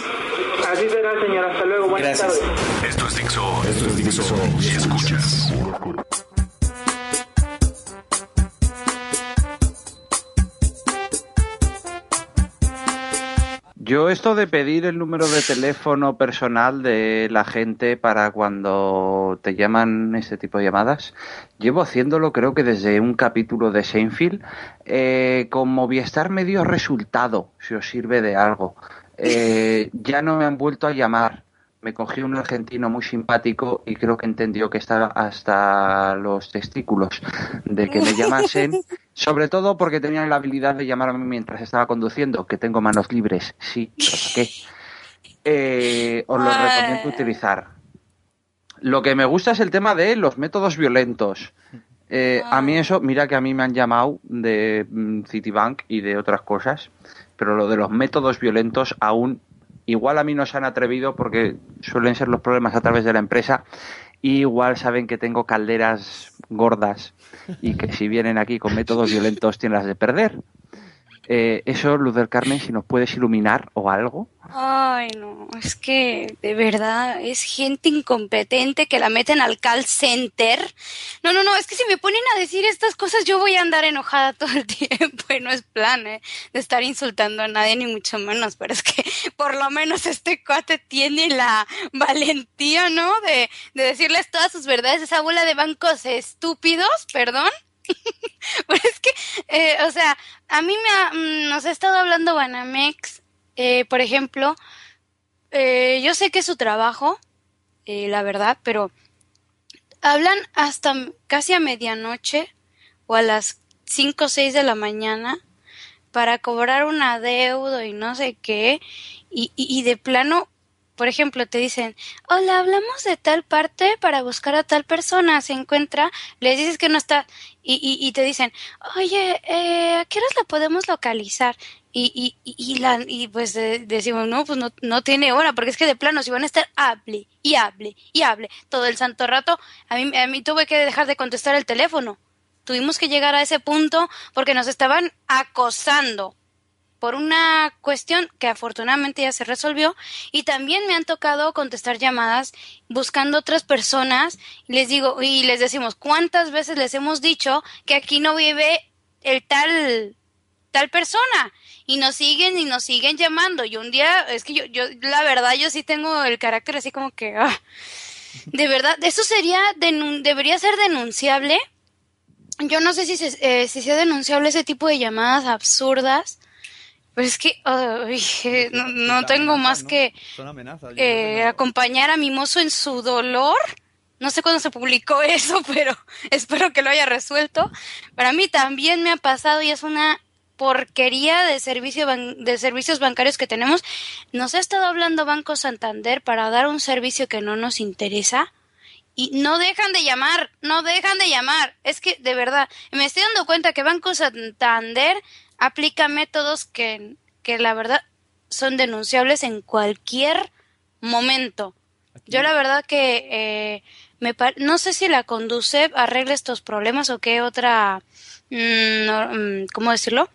Así será, señor. Hasta luego. Buenas Gracias. tardes. Esto es Dixo. Esto es Dixo. Y escuchas. Yo esto de pedir el número de teléfono personal de la gente para cuando te llaman este tipo de llamadas, llevo haciéndolo creo que desde un capítulo de Seinfeld, eh, con Movistar me dio resultado, si os sirve de algo. Eh, ya no me han vuelto a llamar. Me cogí un argentino muy simpático y creo que entendió que estaba hasta los testículos de que me llamasen, sobre todo porque tenían la habilidad de llamarme mientras estaba conduciendo, que tengo manos libres, sí, lo saqué. Eh, os lo recomiendo utilizar. Lo que me gusta es el tema de los métodos violentos. Eh, a mí eso, mira que a mí me han llamado de mm, Citibank y de otras cosas, pero lo de los métodos violentos aún igual a mí no se han atrevido porque suelen ser los problemas a través de la empresa y igual saben que tengo calderas gordas y que si vienen aquí con métodos violentos tienen las de perder. Eh, eso, Luz del Carmen, si nos puedes iluminar o algo. Ay, no, es que de verdad es gente incompetente que la meten al call center. No, no, no, es que si me ponen a decir estas cosas yo voy a andar enojada todo el tiempo y no es plan, ¿eh? De estar insultando a nadie ni mucho menos, pero es que por lo menos este cuate tiene la valentía, ¿no? De, de decirles todas sus verdades esa bola de bancos estúpidos, perdón. Pero es que, eh, o sea, a mí me ha- mm, nos ha estado hablando Banamex, eh, por ejemplo, eh, yo sé que es su trabajo, eh, la verdad, pero hablan hasta casi a medianoche o a las 5 o 6 de la mañana para cobrar un adeudo y no sé qué, y, y de plano, por ejemplo, te dicen, hola, hablamos de tal parte para buscar a tal persona, se encuentra, les dices que no está, y, y, y te dicen, oye, eh, ¿a qué horas la podemos localizar? Y, y, y, la, y pues eh, decimos, no, pues no, no tiene hora, porque es que de plano, si van a estar hable y hable y hable todo el santo rato, a mí, a mí tuve que dejar de contestar el teléfono. Tuvimos que llegar a ese punto porque nos estaban acosando por una cuestión que afortunadamente ya se resolvió y también me han tocado contestar llamadas buscando otras personas. Les digo y les decimos cuántas veces les hemos dicho que aquí no vive el tal tal persona y nos siguen y nos siguen llamando. Y un día es que yo yo la verdad yo sí tengo el carácter así como que ah, de verdad, eso sería, debería ser denunciable. Yo no sé si, se- eh, si sea denunciable ese tipo de llamadas absurdas, pero es que ay, eh, no, no tengo más que amenazas. eh, acompañar a mi mozo en su dolor. No sé cuándo se publicó eso, pero espero que lo haya resuelto. Para mí también me ha pasado y es una porquería de servicio de servicios bancarios que tenemos. Nos ha estado hablando Banco Santander para dar un servicio que no nos interesa y no dejan de llamar, no dejan de llamar. Es que de verdad, me estoy dando cuenta que Banco Santander aplica métodos que, que la verdad son denunciables en cualquier momento. Yo la verdad que eh, me no sé si la Conducef arregle estos problemas o qué otra, mm, no, mm, ¿cómo decirlo?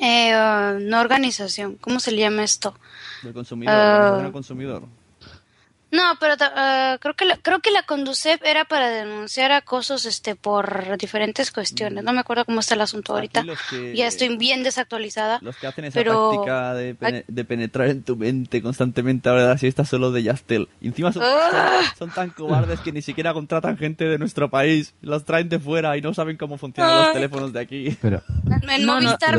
Eh, no organización, ¿cómo se le llama esto? Del consumidor, Ah. consumidor. No, pero ah, creo que la, creo que la Conducef era para denunciar acosos este por diferentes cuestiones. No me acuerdo cómo está el asunto ahorita. que- Ya estoy bien desactualizada. Los que hacen esa pero táctica de, pene- de penetrar en tu mente constantemente ahora la siesta solo de Yastel. Y encima son, Ah. son, son tan cobardes que ni siquiera contratan gente de nuestro país. Los traen de fuera y no saben cómo funcionan los teléfonos de aquí. Pero, en Movistar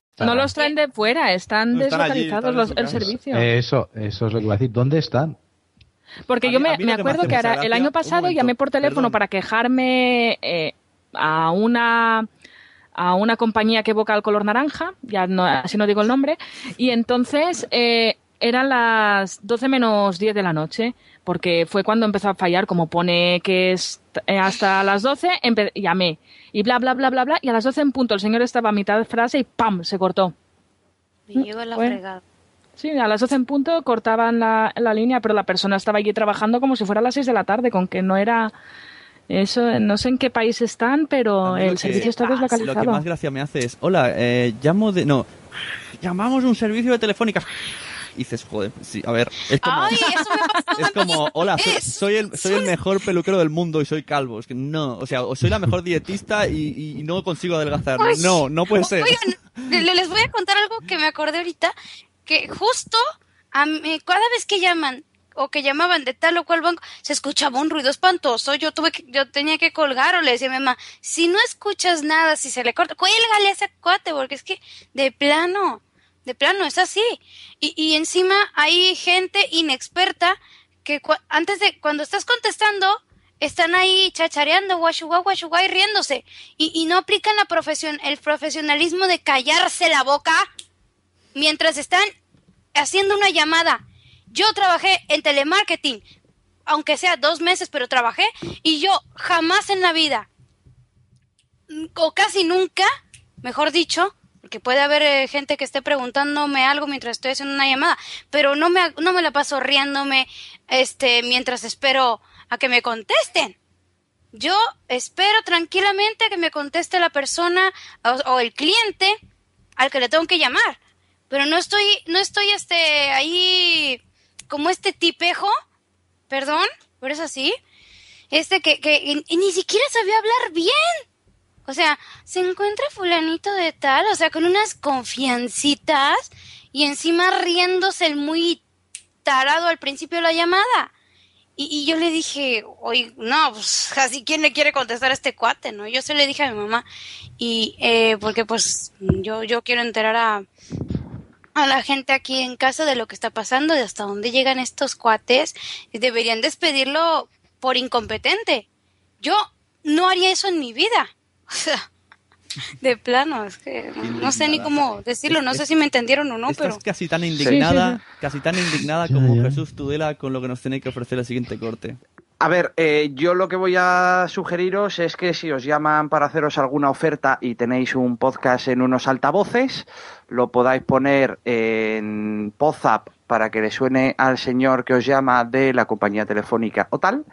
No los traen de fuera, están No, están allí, deslocalizados están los- el servicio. Eso, eso es lo que iba a decir. ¿Dónde están? Porque A yo mí- me, que acuerdo que ahora, el año pasado momento, llamé por teléfono perdón. para quejarme eh, a una a una compañía que evoca el color naranja, ya no, así no digo el nombre, y entonces eh, eran las 12 menos 10 de la noche, porque fue cuando empezó a fallar, como pone que es eh, hasta las 12, empe- llamé, y bla, bla, bla, bla, bla, y a las 12 en punto el señor estaba a mitad de frase y ¡pam! se cortó. Me la Bueno. fregada. Sí, a las 12 en punto cortaban la, la línea, pero la persona estaba allí trabajando como si fuera a las 6 de la tarde, con que no era... Eso, no sé en qué país están, pero el que- servicio está Lo que deslocalizado. más gracia me hace es, hola, eh, llamo de... No, llamamos un servicio de telefónica. Y dices, joder, sí, a ver, es como... Ay, eso me pasó. Es como, hola, soy, soy el, soy el mejor peluquero del mundo y soy calvo. Es que no, o sea, o soy la mejor dietista y, y no consigo adelgazar. Ay. No, no puede ser. Oigan, les voy a contar algo que me acordé ahorita, que justo a mí, cada vez que llaman o que llamaban de tal o cual banco, se escuchaba un ruido espantoso. Yo tuve que, yo tenía que colgar o le decía a mi mamá, si no escuchas nada, si se le corta, cuélgale a ese cuate, porque es que de plano, de plano es así. Y, y encima hay gente inexperta que antes de, cuando estás contestando, están ahí chachareando, guachugua, guachugua y riéndose. Y, y no aplican la profesión, el profesionalismo de callarse la boca mientras están haciendo una llamada. Yo trabajé en telemarketing, aunque sea dos meses, pero trabajé, y yo jamás en la vida, mm, o casi nunca, mejor dicho, porque puede haber eh, gente que esté preguntándome algo mientras estoy haciendo una llamada, pero no me, no me la paso riéndome este, mientras espero a que me contesten. Yo espero tranquilamente a que me conteste la persona o, el cliente al que le tengo que llamar. pero no estoy, no estoy este, ahí como este tipejo, perdón, por eso así, este que, que y ni siquiera sabía hablar bien. O sea, se encuentra fulanito de tal, o sea, con unas confiancitas y encima riéndose el muy tarado al principio de la llamada. Y, y yo le dije, oye, no, pues así quién le quiere contestar a este cuate, ¿no? Yo se le dije a mi mamá y eh, porque pues yo, yo quiero enterar a, a la gente aquí en casa de lo que está pasando, de hasta dónde llegan estos cuates, y deberían despedirlo por incompetente. Yo no haría eso en mi vida. O sea, de plano, es que no sé ni cómo decirlo, no sé si me entendieron o no, pero... Casi tan indignada, Sí, sí, casi tan indignada como Jesús Tudela con lo que nos tiene que ofrecer el siguiente corte. A ver, eh, yo lo que voy a sugeriros es que si os llaman para haceros alguna oferta y tenéis un podcast en unos altavoces, lo podáis poner en Pozap para que le suene al señor que os llama de la compañía telefónica o tal.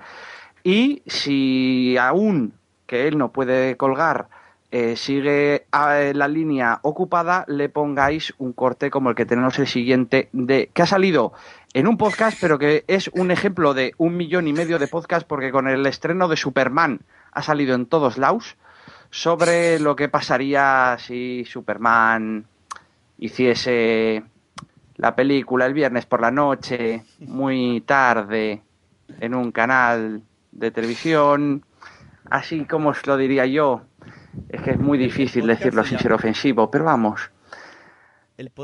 Y si aún que él no puede colgar eh, sigue eh, la línea ocupada, le pongáis un corte como el que tenemos el siguiente de que ha salido en un podcast, pero que es un ejemplo de un millón y medio de podcast porque con el estreno de Superman ha salido en todos lados sobre lo que pasaría si Superman hiciese la película el viernes por la noche, muy tarde, en un canal de televisión, así como os lo diría yo, es que es muy difícil decirlo sin ser ofensivo, pero vamos.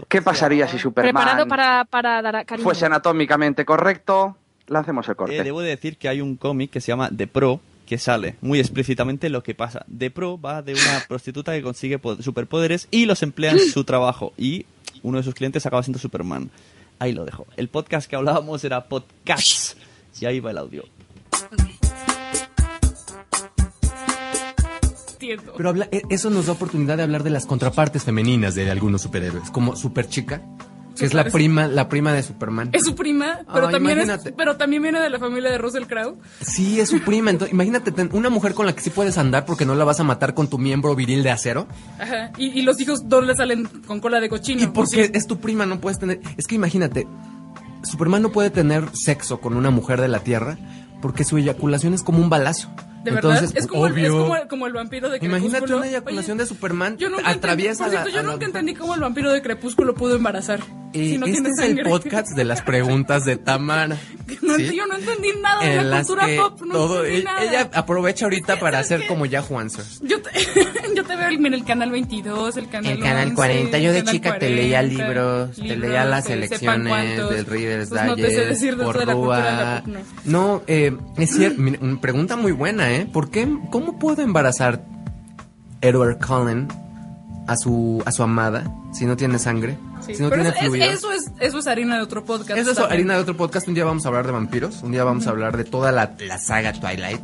¿Qué pasaría si Preparado Superman para, para dar a- cariño. fuese anatómicamente correcto? Lancemos el corte. Eh, debo de decir que hay un cómic que se llama The Pro que sale muy explícitamente lo que pasa. The Pro va de una prostituta que consigue po- superpoderes y los emplea en su trabajo y uno de sus clientes acaba siendo Superman. Ahí lo dejo. El podcast que hablábamos era Podcasts y ahí va el audio. Pero habla- e- eso nos da oportunidad de hablar de las contrapartes femeninas de algunos superhéroes, como Super Chica, que es la prima, la prima de Superman. Es su prima, pero, Ah, también es, imagínate. pero también viene de la familia de Russell Crowe. Sí, es su prima. Entonces, imagínate una mujer con la que sí puedes andar porque no la vas a matar con tu miembro viril de acero. Ajá. Y, y los hijos dos le salen con cola de cochino. Y porque es tu prima, no puedes tener. Es que imagínate, Superman no puede tener sexo con una mujer de la Tierra porque su eyaculación es como un balazo. De Entonces, verdad, es como, el- es obvio. como, como el vampiro de Crepúsculo. Imagínate una eyaculación de Superman Yo nunca atraviesa entendí, por cierto, la- yo la nunca mujer. entendí cómo el vampiro de Crepúsculo pudo embarazar. Eh, si no este es sangre. el podcast de las preguntas de Tamara. No, ¿sí? Yo no entendí nada de en la las cultura que pop. No todo entendí ella, nada. ella aprovecha ahorita para hacer como Yahoo Answers. Yo te, yo te veo en el canal 22, el canal El canal 11, 40, yo de chica te leía 40, libros, te libros, leía las eh, elecciones del Reader's Pues no te sé Digest, decir de por de la cultura de la pop, no. No, eh, es cierto, pregunta muy buena, ¿eh? ¿Por qué, cómo puedo embarazar Edward Cullen a su, a su amada si no tiene sangre? Sí, si no pero tiene es- eso, es, eso es harina de otro podcast. Eso es también. harina de otro podcast. Un día vamos a hablar de vampiros. Un día vamos a hablar de toda la, la saga Twilight.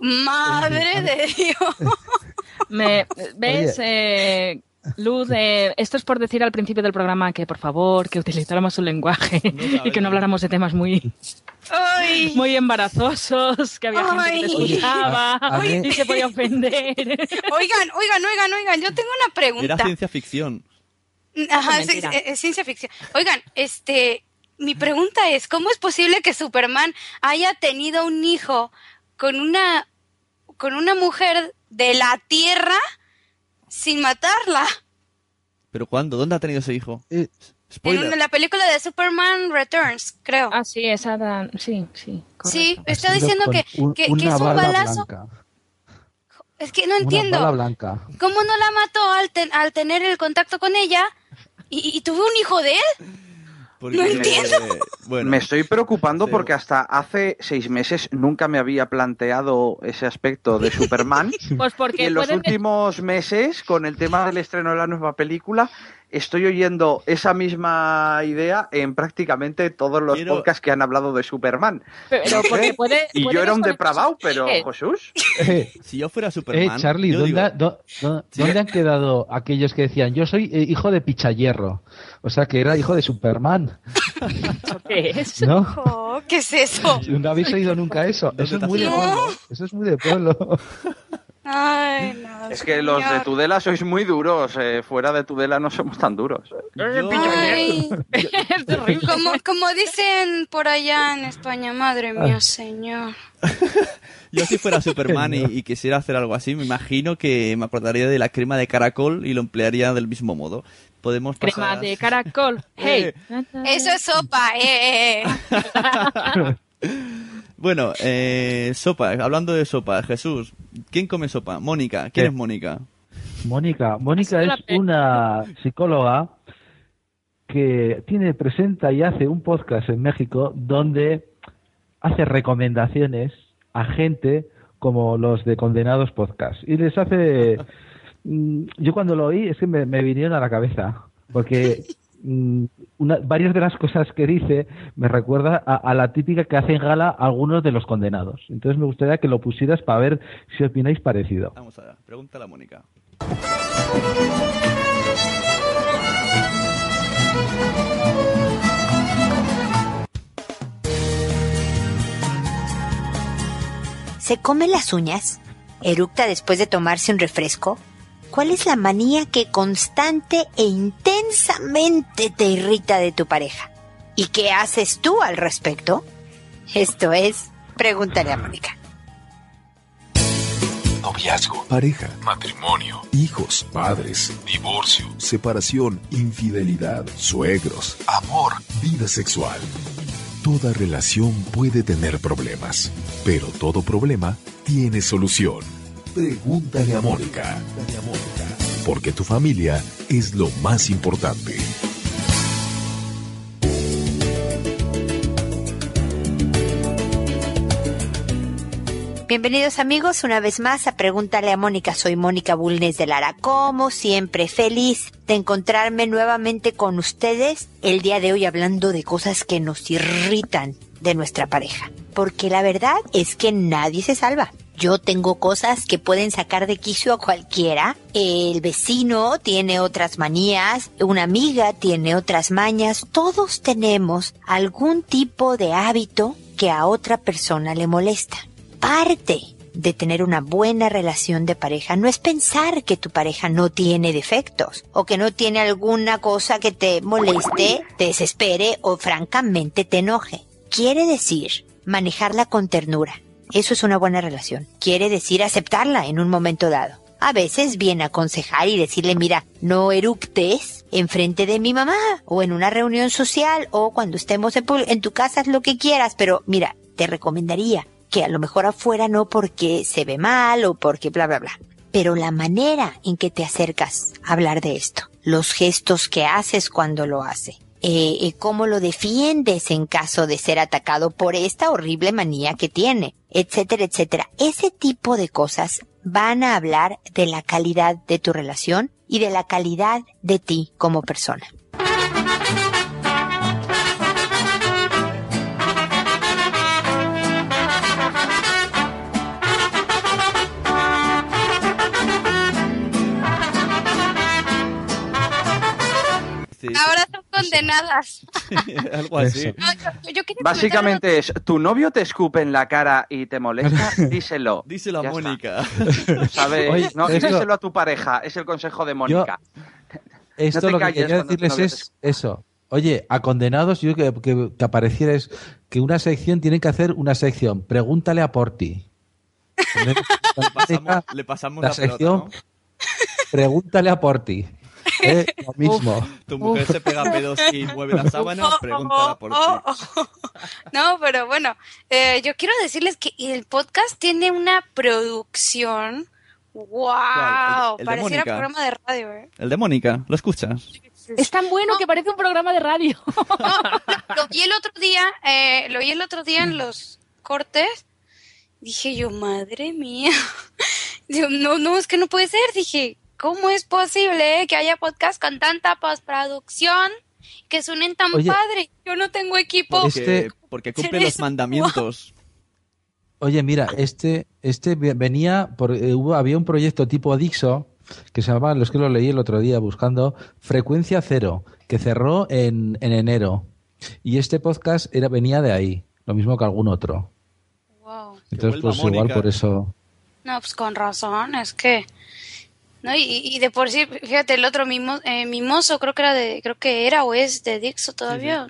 Madre de Dios. Me, ¿Ves, eh, Luz? eh, esto es por decir al principio del programa que, por favor, que utilizáramos un lenguaje y que no habláramos de temas muy, muy embarazosos, que había gente que te Ay. escuchaba Oye, y se podía ofender. Oigan, oigan, oigan, oigan, yo tengo una pregunta. Era ciencia ficción. Ajá, Es es, es ciencia ficción. Oigan, este, mi pregunta es, ¿cómo es posible que Superman haya tenido un hijo con una, con una mujer de la Tierra sin matarla? ¿Pero cuándo? ¿Dónde ha tenido ese hijo? En Spoiler. una- la película de Superman Returns, creo. Ah, sí, esa da- sí, sí. sí, está diciendo que, un- que, que una es un bala balazo. blanca. Es que no Una entiendo. bala blanca. ¿Cómo no la mató al, ten- al tener el contacto con ella? ¿Y, y tuvo un hijo de él? Porque, No entiendo. eh, bueno, me estoy preocupando porque hasta hace seis meses nunca me había planteado ese aspecto de Superman. Pues porque y en los últimos meses, con el tema del estreno de la nueva película, estoy oyendo esa misma idea en prácticamente todos los Quiero- podcasts que han hablado de Superman. Pero No sé. porque puede- y puede yo era un depravado, pero pies. Jesús. Eh, si yo fuera eh, Superman. Charlie, ¿dónde, digo, ha- do- do- ¿dónde han quedado aquellos que decían yo soy eh, hijo de Pichahierro? O sea, que era hijo de Superman. ¿Qué es? ¿No? Oh, ¿Qué es eso? ¿No habéis oído nunca eso? Eso es muy de pueblo. Eso es muy de pueblo. Ay, no. Es que los de. Tudela sois muy duros. eh, fuera de Tudela no somos tan duros. Ay. como, como dicen por allá en España, madre mía, señor. Yo si fuera Superman y, y quisiera hacer algo así, me imagino que me acordaría de la crema de caracol y lo emplearía del mismo modo. Podemos pasar... Crema de caracol. Hey. Eso es sopa, eh. eh. Bueno, eh, sopa, hablando de sopa, Jesús, ¿quién come sopa? Mónica, ¿quién ¿Qué? es Mónica? Mónica, Mónica es una psicóloga que tiene, presenta y hace un podcast en México donde hace recomendaciones a gente como los de Condenados Podcast. Y les hace... mm, Yo cuando lo oí es que me, me vinieron a la cabeza, porque mm, una- varias de las cosas que dice me recuerda a, a la típica que hacen gala algunos de los condenados. Entonces me gustaría que lo pusieras para ver si opináis parecido. Vamos allá, pregúntale a Mónica. ¿Se come las uñas? ¿Eructa después de tomarse un refresco? ¿Cuál es la manía que constante e intensamente te irrita de tu pareja? ¿Y qué haces tú al respecto? Esto es, pregúntale a Mónica. Noviazgo, pareja, matrimonio, hijos, padres, divorcio, separación, infidelidad, suegros, amor, vida sexual. Toda relación puede tener problemas, pero todo problema tiene solución. Pregúntale a Mónica. Porque tu familia es lo más importante. Bienvenidos amigos una vez más a Pregúntale a Mónica. Soy Mónica Bulnes de Lara. Como siempre, feliz de encontrarme nuevamente con ustedes el día de hoy hablando de cosas que nos irritan de nuestra pareja. Porque la verdad es que nadie se salva. Yo tengo cosas que pueden sacar de quicio a cualquiera. El vecino tiene otras manías, una amiga tiene otras mañas. Todos tenemos algún tipo de hábito que a otra persona le molesta parte de tener una buena relación de pareja no es pensar que tu pareja no tiene defectos o que no tiene alguna cosa que te moleste, te desespere o francamente te enoje. Quiere decir manejarla con ternura. Eso es una buena relación. Quiere decir aceptarla en un momento dado. A veces viene a aconsejar y decirle, mira, no eructes enfrente de mi mamá o en una reunión social o cuando estemos en, en tu casa, haz lo que quieras, pero mira, te recomendaría que a lo mejor afuera no porque se ve mal o porque bla, bla, bla. Pero la manera en que te acercas a hablar de esto, los gestos que haces cuando lo hace, eh, eh, cómo lo defiendes en caso de ser atacado por esta horrible manía que tiene, etcétera, etcétera. Ese tipo de cosas van a hablar de la calidad de tu relación y de la calidad de ti como persona. Ahora condenadas. Algo así. No, yo, yo quería Básicamente es, tu novio te escupe en la cara y te molesta, díselo. Díselo a. Mónica. ¿Sabes? Oye, no, esto- díselo a tu pareja, es el consejo de Mónica. Esto No te lo que quería decirles es eso. Oye, a condenados yo que, que, que apareciera es que una sección tienen que hacer una sección. Pregúntale a Porti. Le pasamos, le pasamos la la, pelota, sección ¿no? Pregúntale a Porti. Es lo mismo. Tu mujer se pega pedos y mueve la sábana, pregúntala por ti. Oh, oh. No, pero bueno, eh, yo quiero decirles que el podcast tiene una producción. ¡Wow! ¿Cuál? ¿El- el de Pareciera Mónica? programa de radio, ¿eh? El de Mónica, ¿lo escuchas? Es tan bueno que parece un programa de radio. Lo vi el otro día, eh, lo vi el otro día en los cortes. Dije yo, madre mía. Digo, no, no, es que no puede ser. Dije, ¿cómo es posible eh, que haya podcast con tanta postproducción que suenen tan Oye. padre? Yo no tengo equipo. Porque, Este- porque cumple los mandamientos. Oye, mira, este, este ve- venía, por, eh, hubo, había un proyecto tipo Dixo que se llamaba, los que lo leí el otro día buscando, Frecuencia Cero, que cerró en, en enero. Y este podcast era, venía de ahí, lo mismo que algún otro. Wow. Entonces, pues igual por eso. No, pues con razón, es que... No, y, y de por sí, fíjate, el otro mimo, eh, mimoso, creo que era de, creo que era o es de Dixo todavía.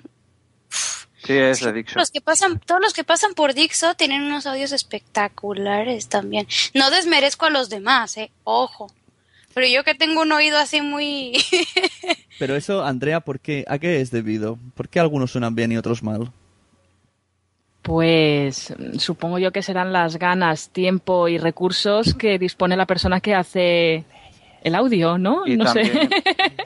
Sí, es de Dixon. Los que pasan, todos los que pasan por Dixo tienen unos audios espectaculares también. No desmerezco a los demás, eh, ojo. Pero yo que tengo un oído así muy... Pero eso, Andrea, ¿por qué? ¿A qué es debido? ¿Por qué algunos suenan bien y otros mal? Pues supongo yo que serán las ganas, tiempo y recursos que dispone la persona que hace el audio, ¿no? Y, no también, sé.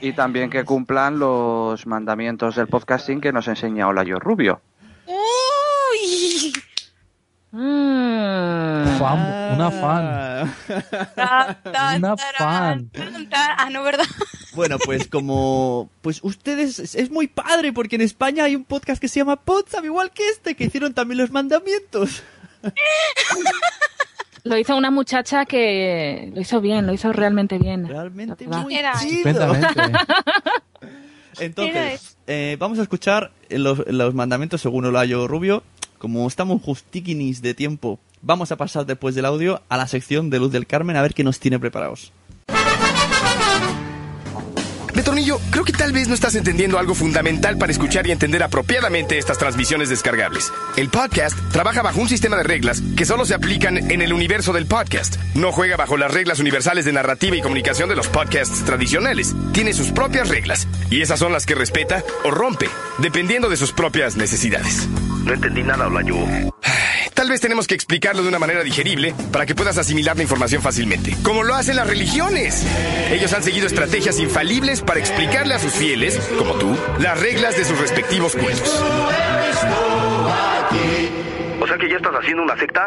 y también que cumplan los mandamientos del podcasting que nos enseña Olayo Rubio. Uy. Mm. Fan, una fan. Una fan. Ah, no, ¿verdad? Bueno, pues como... Pues ustedes... Es es muy padre porque en España hay un podcast que se llama Potsdam, igual que este, que hicieron también los mandamientos. Lo hizo una muchacha que lo hizo bien, lo hizo realmente bien. Realmente muy Era. chido. Entonces, eh, vamos a escuchar los, los mandamientos según Olayo Rubio. Como estamos justiquinis de tiempo, vamos a pasar después del audio a la sección de Luz del Carmen a ver qué nos tiene preparados. Betornillo, creo que tal vez no estás entendiendo algo fundamental para escuchar y entender apropiadamente estas transmisiones descargables. El podcast trabaja bajo un sistema de reglas que solo se aplican en el universo del podcast. No juega bajo las reglas universales de narrativa y comunicación de los podcasts tradicionales. Tiene sus propias reglas y esas son las que respeta o rompe, dependiendo de sus propias necesidades. No entendí nada, Olayo. Tal vez tenemos que explicarlo de una manera digerible para que puedas asimilar la información fácilmente. Como lo hacen las religiones. Ellos han seguido estrategias infalibles para explicarle a sus fieles, como tú, las reglas de sus respectivos cultos. O sea que ya estás haciendo una secta.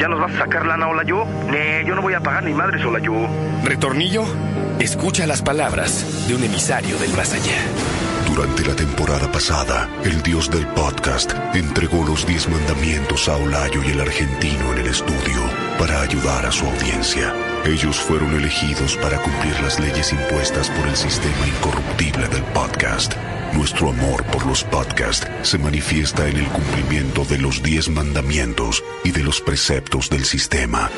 ¿Ya nos vas a sacar lana, hola yo? Nee, yo no voy a pagar ni madres, hola yo. Retornillo, escucha las palabras de un emisario del más allá. Durante la temporada pasada, el dios del podcast entregó los 10 mandamientos a Olayo y el argentino en el estudio para ayudar a su audiencia. Ellos fueron elegidos para cumplir las leyes impuestas por el sistema incorruptible del podcast. Nuestro amor por los podcasts se manifiesta en el cumplimiento de los 10 mandamientos y de los preceptos del sistema.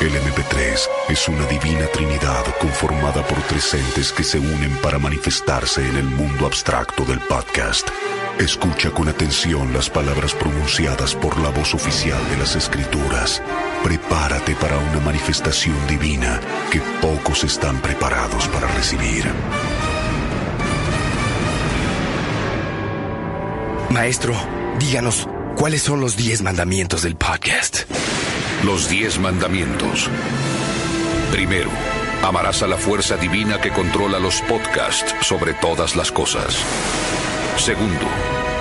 El MP3 es una divina trinidad conformada por tres entes que se unen para manifestarse en el mundo abstracto del podcast. Escucha con atención las palabras pronunciadas por la voz oficial de las escrituras. Prepárate para una manifestación divina que pocos están preparados para recibir. Maestro, díganos, ¿cuáles son los 10 mandamientos del podcast? Los diez mandamientos. Primero, amarás a la fuerza divina que controla los podcasts sobre todas las cosas. Segundo,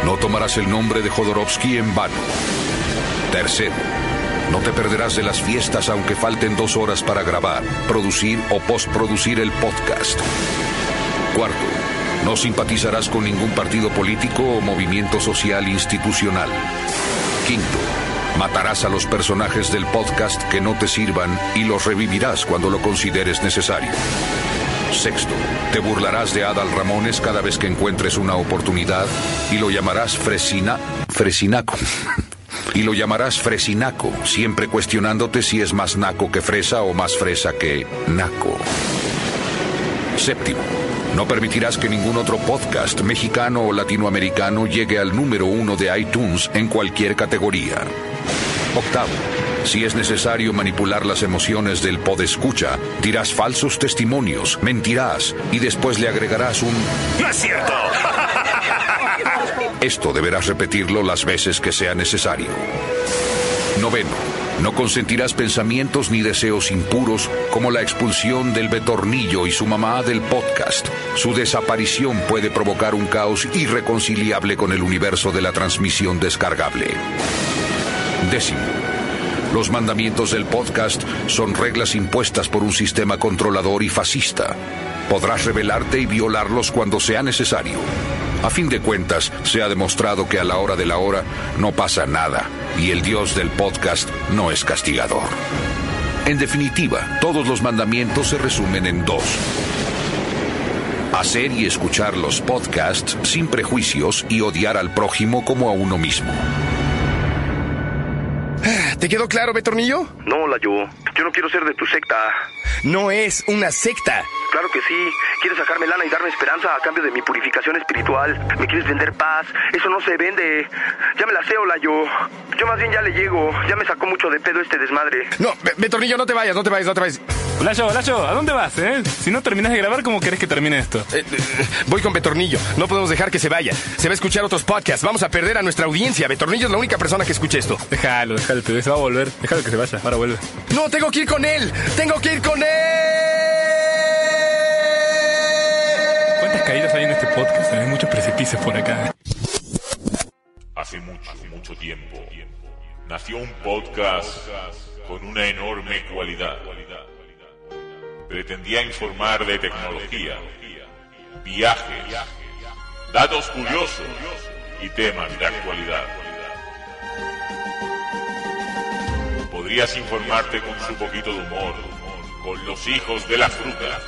no tomarás el nombre de Jodorowsky en vano. Tercero, no te perderás de las fiestas aunque falten dos horas para grabar, producir o postproducir el podcast. Cuarto, no simpatizarás con ningún partido político o movimiento social institucional. Quinto, matarás a los personajes del podcast que no te sirvan y los revivirás cuando lo consideres necesario. Sexto, te burlarás de Adal Ramones cada vez que encuentres una oportunidad y lo llamarás Fresina, Fresinaco. Y lo llamarás Fresinaco, siempre cuestionándote si es más naco que fresa o más fresa que naco. Séptimo, no permitirás que ningún otro podcast mexicano o latinoamericano llegue al número uno de iTunes en cualquier categoría. Octavo, si es necesario manipular las emociones del podescucha, dirás falsos testimonios, mentirás y después le agregarás un ¡No es cierto! Esto deberás repetirlo las veces que sea necesario. Noveno, no consentirás pensamientos ni deseos impuros como la expulsión del betornillo y su mamá del podcast. Su desaparición puede provocar un caos irreconciliable con el universo de la transmisión descargable. Décimo. Los mandamientos del podcast son reglas impuestas por un sistema controlador y fascista. Podrás rebelarte y violarlos cuando sea necesario. A fin de cuentas, se ha demostrado que a la hora de la hora no pasa nada y el dios del podcast no es castigador. En definitiva, todos los mandamientos se resumen en dos. Hacer y escuchar los podcasts sin prejuicios y odiar al prójimo como a uno mismo. ¿Te quedó claro, Betornillo? No, Layo. Yo no quiero ser de tu secta. No es una secta. Claro que sí. Quieres sacarme lana y darme esperanza a cambio de mi purificación espiritual. Me quieres vender paz. Eso no se vende. Ya me la sé, Layo. Yo más bien ya le llego. Ya me sacó mucho de pedo este desmadre. No, Be- Betornillo, no te vayas, no te vayas, no te vayas. Layo, Layo, ¿a dónde vas, eh? Si no terminas de grabar, ¿cómo querés que termine esto? Eh, eh, voy con Betornillo. No podemos dejar que se vaya. Se va a escuchar otros podcasts. Vamos a perder a nuestra audiencia. Betornillo es la única persona que escuche esto. Déjalo, déjalo, te se va a volver. Déjalo que se vaya, ahora vuelve. No, tengo que ir con él. Tengo que ir con él. ¿Cuántas caídas hay en este podcast? Hay muchos precipicios por acá. Hace mucho, mucho tiempo, nació un podcast con una enorme cualidad. Pretendía informar de tecnología, viajes, datos curiosos y temas de actualidad. Podrías informarte con su poquito de humor, con los hijos de la fruta.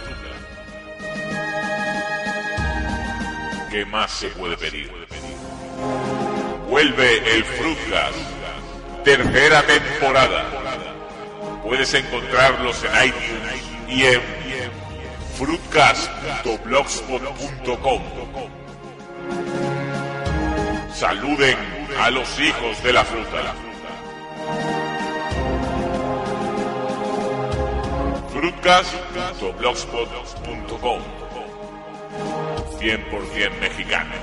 ¿Qué más se puede pedir? Vuelve el Fruitcast, tercera temporada. Puedes encontrarlos en iTunes y en fruitcast.blogspot.com. Saluden a los hijos de la fruta. fruitcast.blogspot.com 100% mexicano.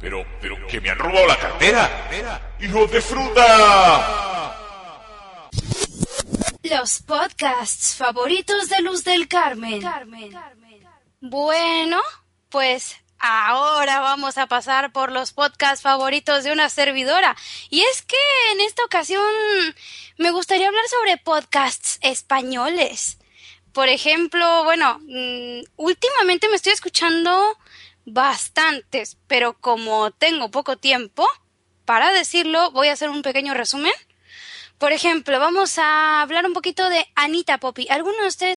Pero, pero, que me han robado la cartera. ¡Hijos de fruta! Los podcasts favoritos de Luz del Carmen. Bueno, pues ahora vamos a pasar por los podcasts favoritos de una servidora. Y es que en esta ocasión me gustaría hablar sobre podcasts españoles. Por ejemplo, bueno, mm, últimamente me estoy escuchando bastantes, pero como tengo poco tiempo para decirlo, voy a hacer un pequeño resumen. Por ejemplo, vamos a hablar un poquito de Anita Poppy. ¿Alguno de ustedes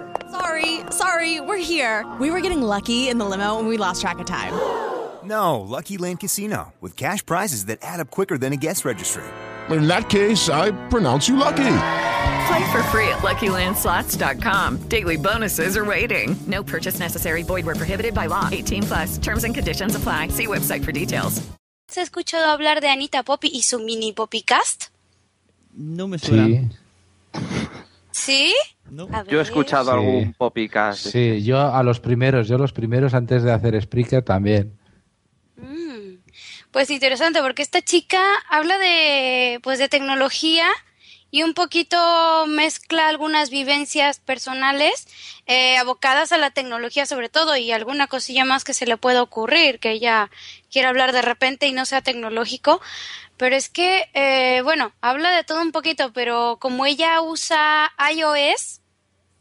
Sorry, sorry, we're here. We were getting lucky in the limo and we lost track of time. No, Lucky Land Casino, with cash prizes that add up quicker than a guest registry. In that case, I pronounce you lucky. Play for free at LuckyLandSlots.com. Daily bonuses are waiting. No purchase necessary. Void where prohibited by law. 18 plus. Terms and conditions apply. See website for details. ¿Has escuchado hablar de Anita Poppy y su mini Poppycast? No me suena. ¿Sí? A Yo he escuchado Sí. algún popicast. Sí, yo a los primeros, yo los primeros antes de hacer Spreaker también. Pues interesante, porque esta chica habla de, pues, de tecnología y un poquito mezcla algunas vivencias personales eh, abocadas a la tecnología sobre todo y alguna cosilla más que se le pueda ocurrir, que ella quiera hablar de repente y no sea tecnológico. Pero es que, eh, bueno, habla de todo un poquito, pero como ella usa iOS,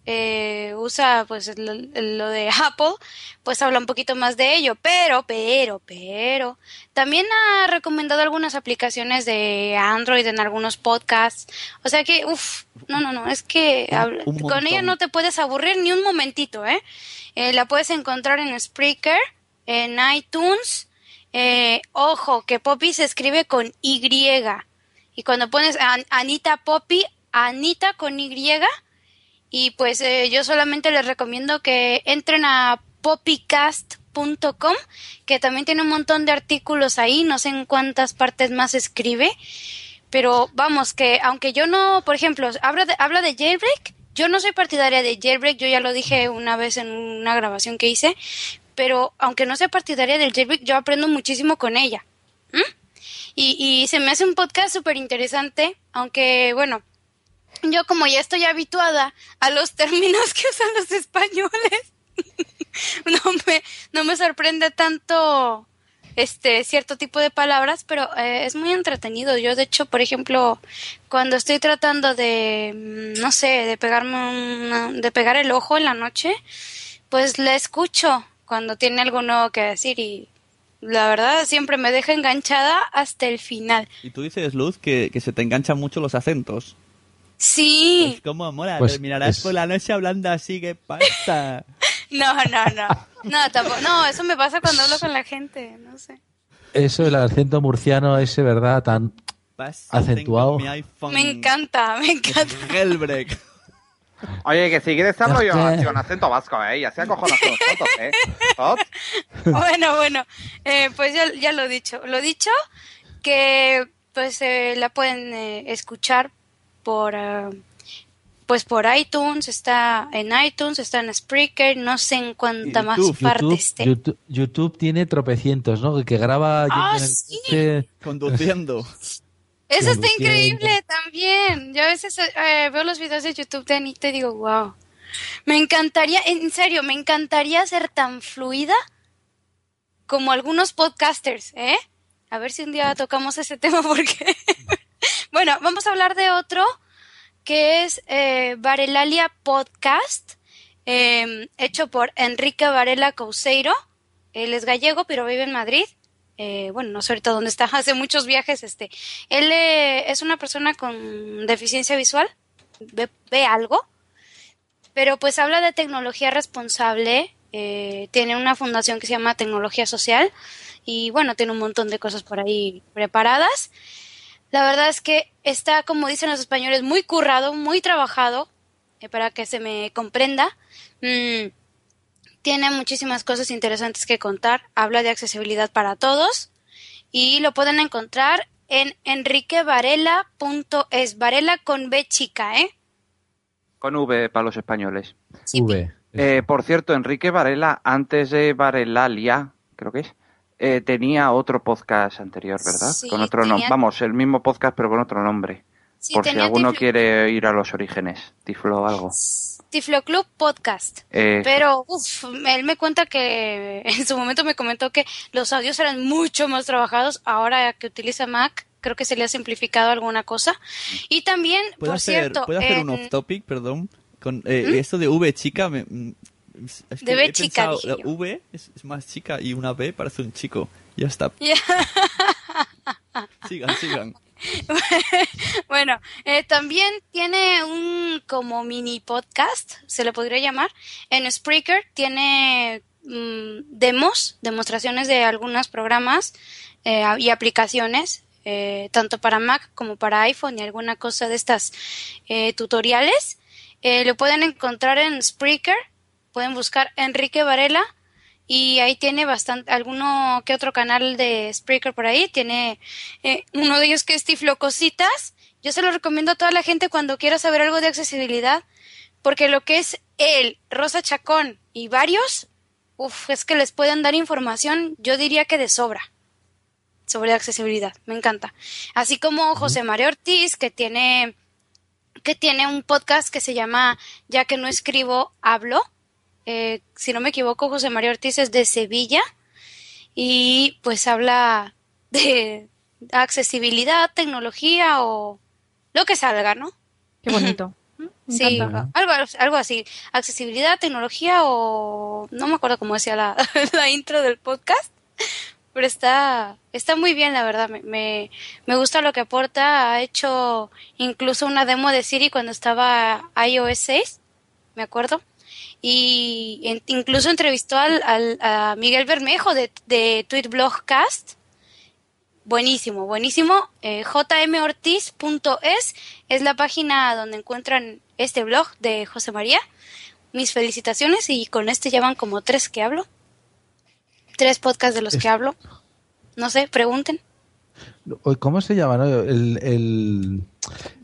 eh, usa pues lo, lo de Apple, pues habla un poquito más de ello, pero, pero, pero, también ha recomendado algunas aplicaciones de Android en algunos podcasts, o sea que, uff, no, no, no, es que habla- con ella no te puedes aburrir ni un momentito, ¿eh? Eh, la puedes encontrar en Spreaker, en iTunes, eh, ojo, que Poppy se escribe con Y, Y cuando pones An- Anita Poppy, Anita con Y, y pues eh, yo solamente les recomiendo que entren a poppycast.com, que también tiene un montón de artículos ahí, no sé en cuántas partes más escribe, pero vamos, que aunque yo no, por ejemplo, habla de, habla de jailbreak, yo no soy partidaria de jailbreak, yo ya lo dije una vez en una grabación que hice, pero aunque no sea partidaria del jailbreak, yo aprendo muchísimo con ella. Y, y se me hace un podcast súper interesante, aunque bueno, yo como ya estoy habituada a los términos que usan los españoles, no me, no me sorprende tanto este cierto tipo de palabras, pero eh, es muy entretenido. Yo de hecho, por ejemplo, cuando estoy tratando de mm, no sé, de pegarme de pegar el ojo en la noche, pues le escucho cuando tiene algo nuevo que decir y la verdad siempre me deja enganchada hasta el final. Y tú dices, Luz, que, que se te enganchan mucho los acentos. Sí. Pues cómo mola, Pues terminarás es- por la noche hablando así, ¿qué pasa? No, no, no. No, tampoco. No, eso me pasa cuando hablo con la gente, no sé. Eso, el acento murciano ese, ¿verdad? Tan acentuado. Me encanta, me encanta. Jailbreak. Oye, que si quieres hablo yo con acento vasco, ¿eh? Y así acojonas a los tontos, ¿eh? ¿Tot? Bueno, bueno, eh, pues ya, ya lo he dicho. Lo he dicho que pues eh, la pueden eh, escuchar por eh, pues por iTunes, está en iTunes, está en Spreaker, no sé en cuánta más YouTube, parte YouTube, esté. YouTube, YouTube tiene tropecientos, ¿no? Que graba Ah, sí. Conduciendo. Eso está increíble también. Yo a veces eh, veo los videos de YouTube de Anita y digo, wow. Me encantaría, en serio, me encantaría ser tan fluida como algunos podcasters, ¿eh? A ver si un día tocamos ese tema porque... bueno, vamos a hablar de otro que es eh, Varelalia Podcast, eh, hecho por Enrique Varela Couseiro. Él es gallego, pero vive en Madrid. Eh, bueno, no sé ahorita dónde está, hace muchos viajes. Este, él eh, es una persona con deficiencia visual, ve, ve algo, pero pues habla de tecnología responsable. eh, tiene una fundación que se llama Tecnología Social y bueno, tiene un montón de cosas por ahí preparadas. La verdad es que está, como dicen los españoles, muy currado, muy trabajado, eh, para que se me comprenda. Mm, tiene muchísimas cosas interesantes que contar. Habla de accesibilidad para todos y lo pueden encontrar en enriquevarela.es. Varela con B chica, ¿eh? Con V para los españoles. V. Eh, por cierto, Enrique Varela, antes de Varelalia, creo que es, eh, tenía otro podcast anterior, ¿verdad? Sí, con otro nombre. Vamos, el mismo podcast, pero con otro nombre. Sí, por si alguno Tiflo- quiere ir a los orígenes, Tiflo o algo. Tiflo Club Podcast. Eh, Pero, uff, él me cuenta que en su momento me comentó que los audios eran mucho más trabajados. Ahora que utiliza Mac, creo que se le ha simplificado alguna cosa. Y también, ¿Puedo por hacer, cierto, ¿puedo hacer un en- off-topic, perdón? Con eh, esto de V chica, me, mm, es que De B chica, pensado, la. V es, es más chica y una B parece un chico. Ya está. Sigan, sigan. bueno, eh, también tiene un como mini podcast, se le podría llamar. En Spreaker tiene mm, demos, demostraciones de algunos programas eh, y aplicaciones, eh, tanto para Mac como para iPhone y alguna cosa de estas tutoriales. Lo pueden encontrar en Spreaker, pueden buscar Enrique Varela y ahí tiene bastante, alguno que otro canal de Spreaker por ahí. Tiene eh, uno de ellos que es Tiflo Cositas. Yo se lo recomiendo a toda la gente cuando quiera saber algo de accesibilidad, porque lo que es él, Rosa Chacón y varios, uf, es que les pueden dar información, yo diría que de sobra sobre accesibilidad. Me encanta. Así como José María Ortiz, que tiene que tiene un podcast que se llama Ya que no escribo, hablo. Eh, si no me equivoco, José María Ortiz es de Sevilla y pues habla de accesibilidad, tecnología o lo que salga, ¿no? Qué bonito. Sí, algo, algo así. Accesibilidad, tecnología o... No me acuerdo cómo decía la, la intro del podcast, pero está, está muy bien, la verdad. Me, me, me gusta lo que aporta. Ha hecho incluso una demo de Siri cuando estaba iOS 6, me acuerdo. Y en- incluso entrevistó al, al- a Miguel Bermejo de, de Tweet Blogcast. buenísimo, buenísimo. Eh, jmortiz.es es la página donde encuentran este blog de José María. Mis felicitaciones y con este ya van como tres que hablo. Tres podcasts de los que hablo. No sé, pregunten. ¿Cómo se llama? no? El, el,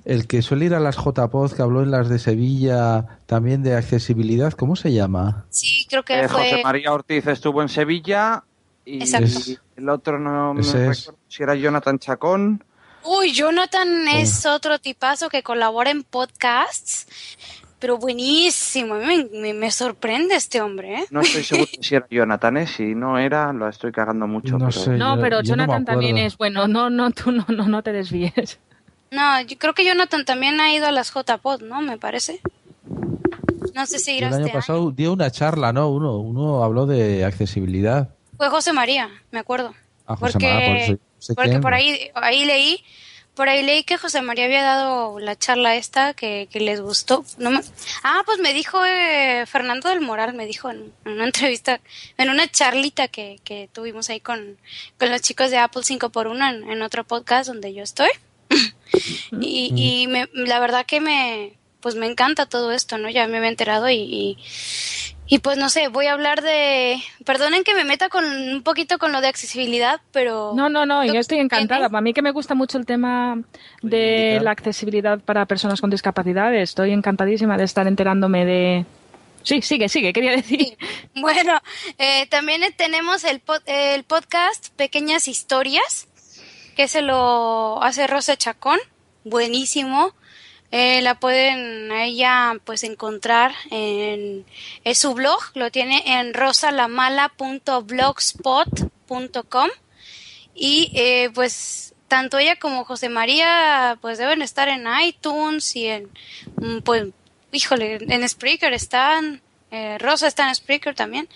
el que suele ir a las JPod, que habló en las de Sevilla, también de accesibilidad, ¿cómo se llama? Sí, creo que Eh, fue... José María Ortiz estuvo en Sevilla y Exacto. el otro no me es. recuerdo si era Jonathan Chacón. Uy, Jonathan es otro tipazo que colabora en podcasts, pero buenísimo. Me, me- me sorprende este hombre, ¿eh? No estoy seguro si era Jonathan, ¿eh? Si no era, lo estoy cagando mucho. No pero- sé. No, yo- pero yo no me Jonathan también es bueno. No, no, tú no, no, no te desvíes. No, yo creo que Jonathan también ha ido a las JPod, ¿no? Me parece. No sé si El irá año este año. pasado dio una charla, ¿no? Uno, uno habló de accesibilidad. Fue José María, me acuerdo. A José porque María, por eso- porque quién. por ahí, ahí leí, por ahí leí que José María había dado la charla esta que, que les gustó. No me- ah, pues me dijo eh, Fernando del Moral, me dijo en, en una entrevista, en una charlita que, que tuvimos ahí con, con los chicos de Apple 5x1 en, en otro podcast donde yo estoy. Y y me- la verdad que me, pues me encanta todo esto, ¿no? Ya me había enterado y, y, y pues no sé, voy a hablar de, perdonen que me meta con un poquito con lo de accesibilidad, pero... No, no, no, yo estoy encantada. Para mí que me gusta mucho el tema de la accesibilidad para personas con discapacidad, estoy encantadísima de estar enterándome de... Sí, sigue, sigue, quería decir. Bueno, eh, también tenemos el, pod- el podcast Pequeñas Historias, que se lo hace Rosa Chacón, buenísimo. Eh, la pueden ella pues encontrar en, su blog, lo tiene en rosalamala.blogspot.com y eh, pues tanto ella como José María pues deben estar en iTunes y en mm, pues híjole en Spreaker están eh, Rosa está en Spreaker también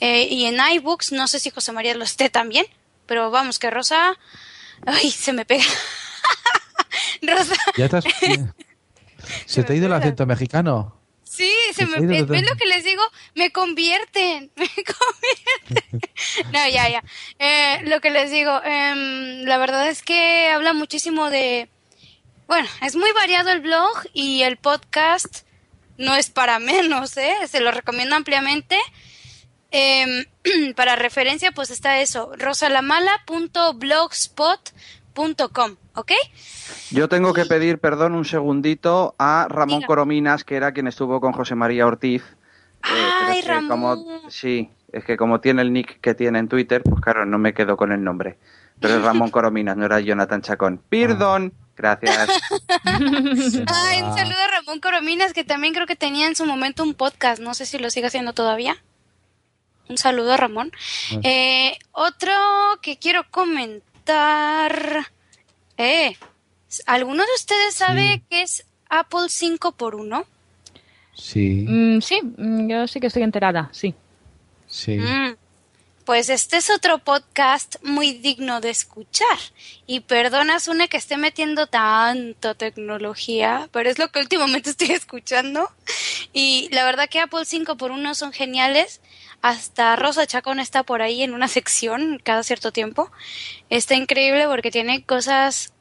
y en iBooks no sé si José María lo esté también pero vamos que Rosa ay se me pega Rosa Ya has- ¿Se te ha ido el acento mexicano? Sí, se me, ¿ves lo que les digo? Me convierten, me convierten. No, ya, ya. Eh, lo que les digo, em, la verdad es que habla muchísimo de... Bueno, es muy variado el blog y el podcast no es para menos, ¿eh? Se lo recomiendo ampliamente. Em, para referencia, pues está eso, rosalamala.blogspot.com, ¿ok? Yo tengo que pedir perdón un segundito a Ramón Corominas, que era quien estuvo con José María Ortiz. Eh, Ay, es que como, sí, es que como tiene el nick que tiene en Twitter, pues claro, no me quedo con el nombre. Pero es Ramón Corominas, no era Jonathan Chacón. Perdón, gracias. Ay, un saludo a Ramón Corominas, que también creo que tenía en su momento un podcast. No sé si lo sigue haciendo todavía. Un saludo a Ramón. Eh, otro que quiero comentar. Eh, ¿Alguno de ustedes sabe qué es Apple 5 por 1 Sí, Mm, sí, mm, yo sí que estoy enterada, sí. sí. Mm, Pues este es otro podcast muy digno de escuchar. Y perdona, Sune, que esté metiendo tanta tecnología, pero es lo que últimamente estoy escuchando. Y la verdad que Apple 5 por 1 son geniales. Hasta Rosa Chacón está por ahí en una sección cada cierto tiempo. Está increíble porque tiene cosas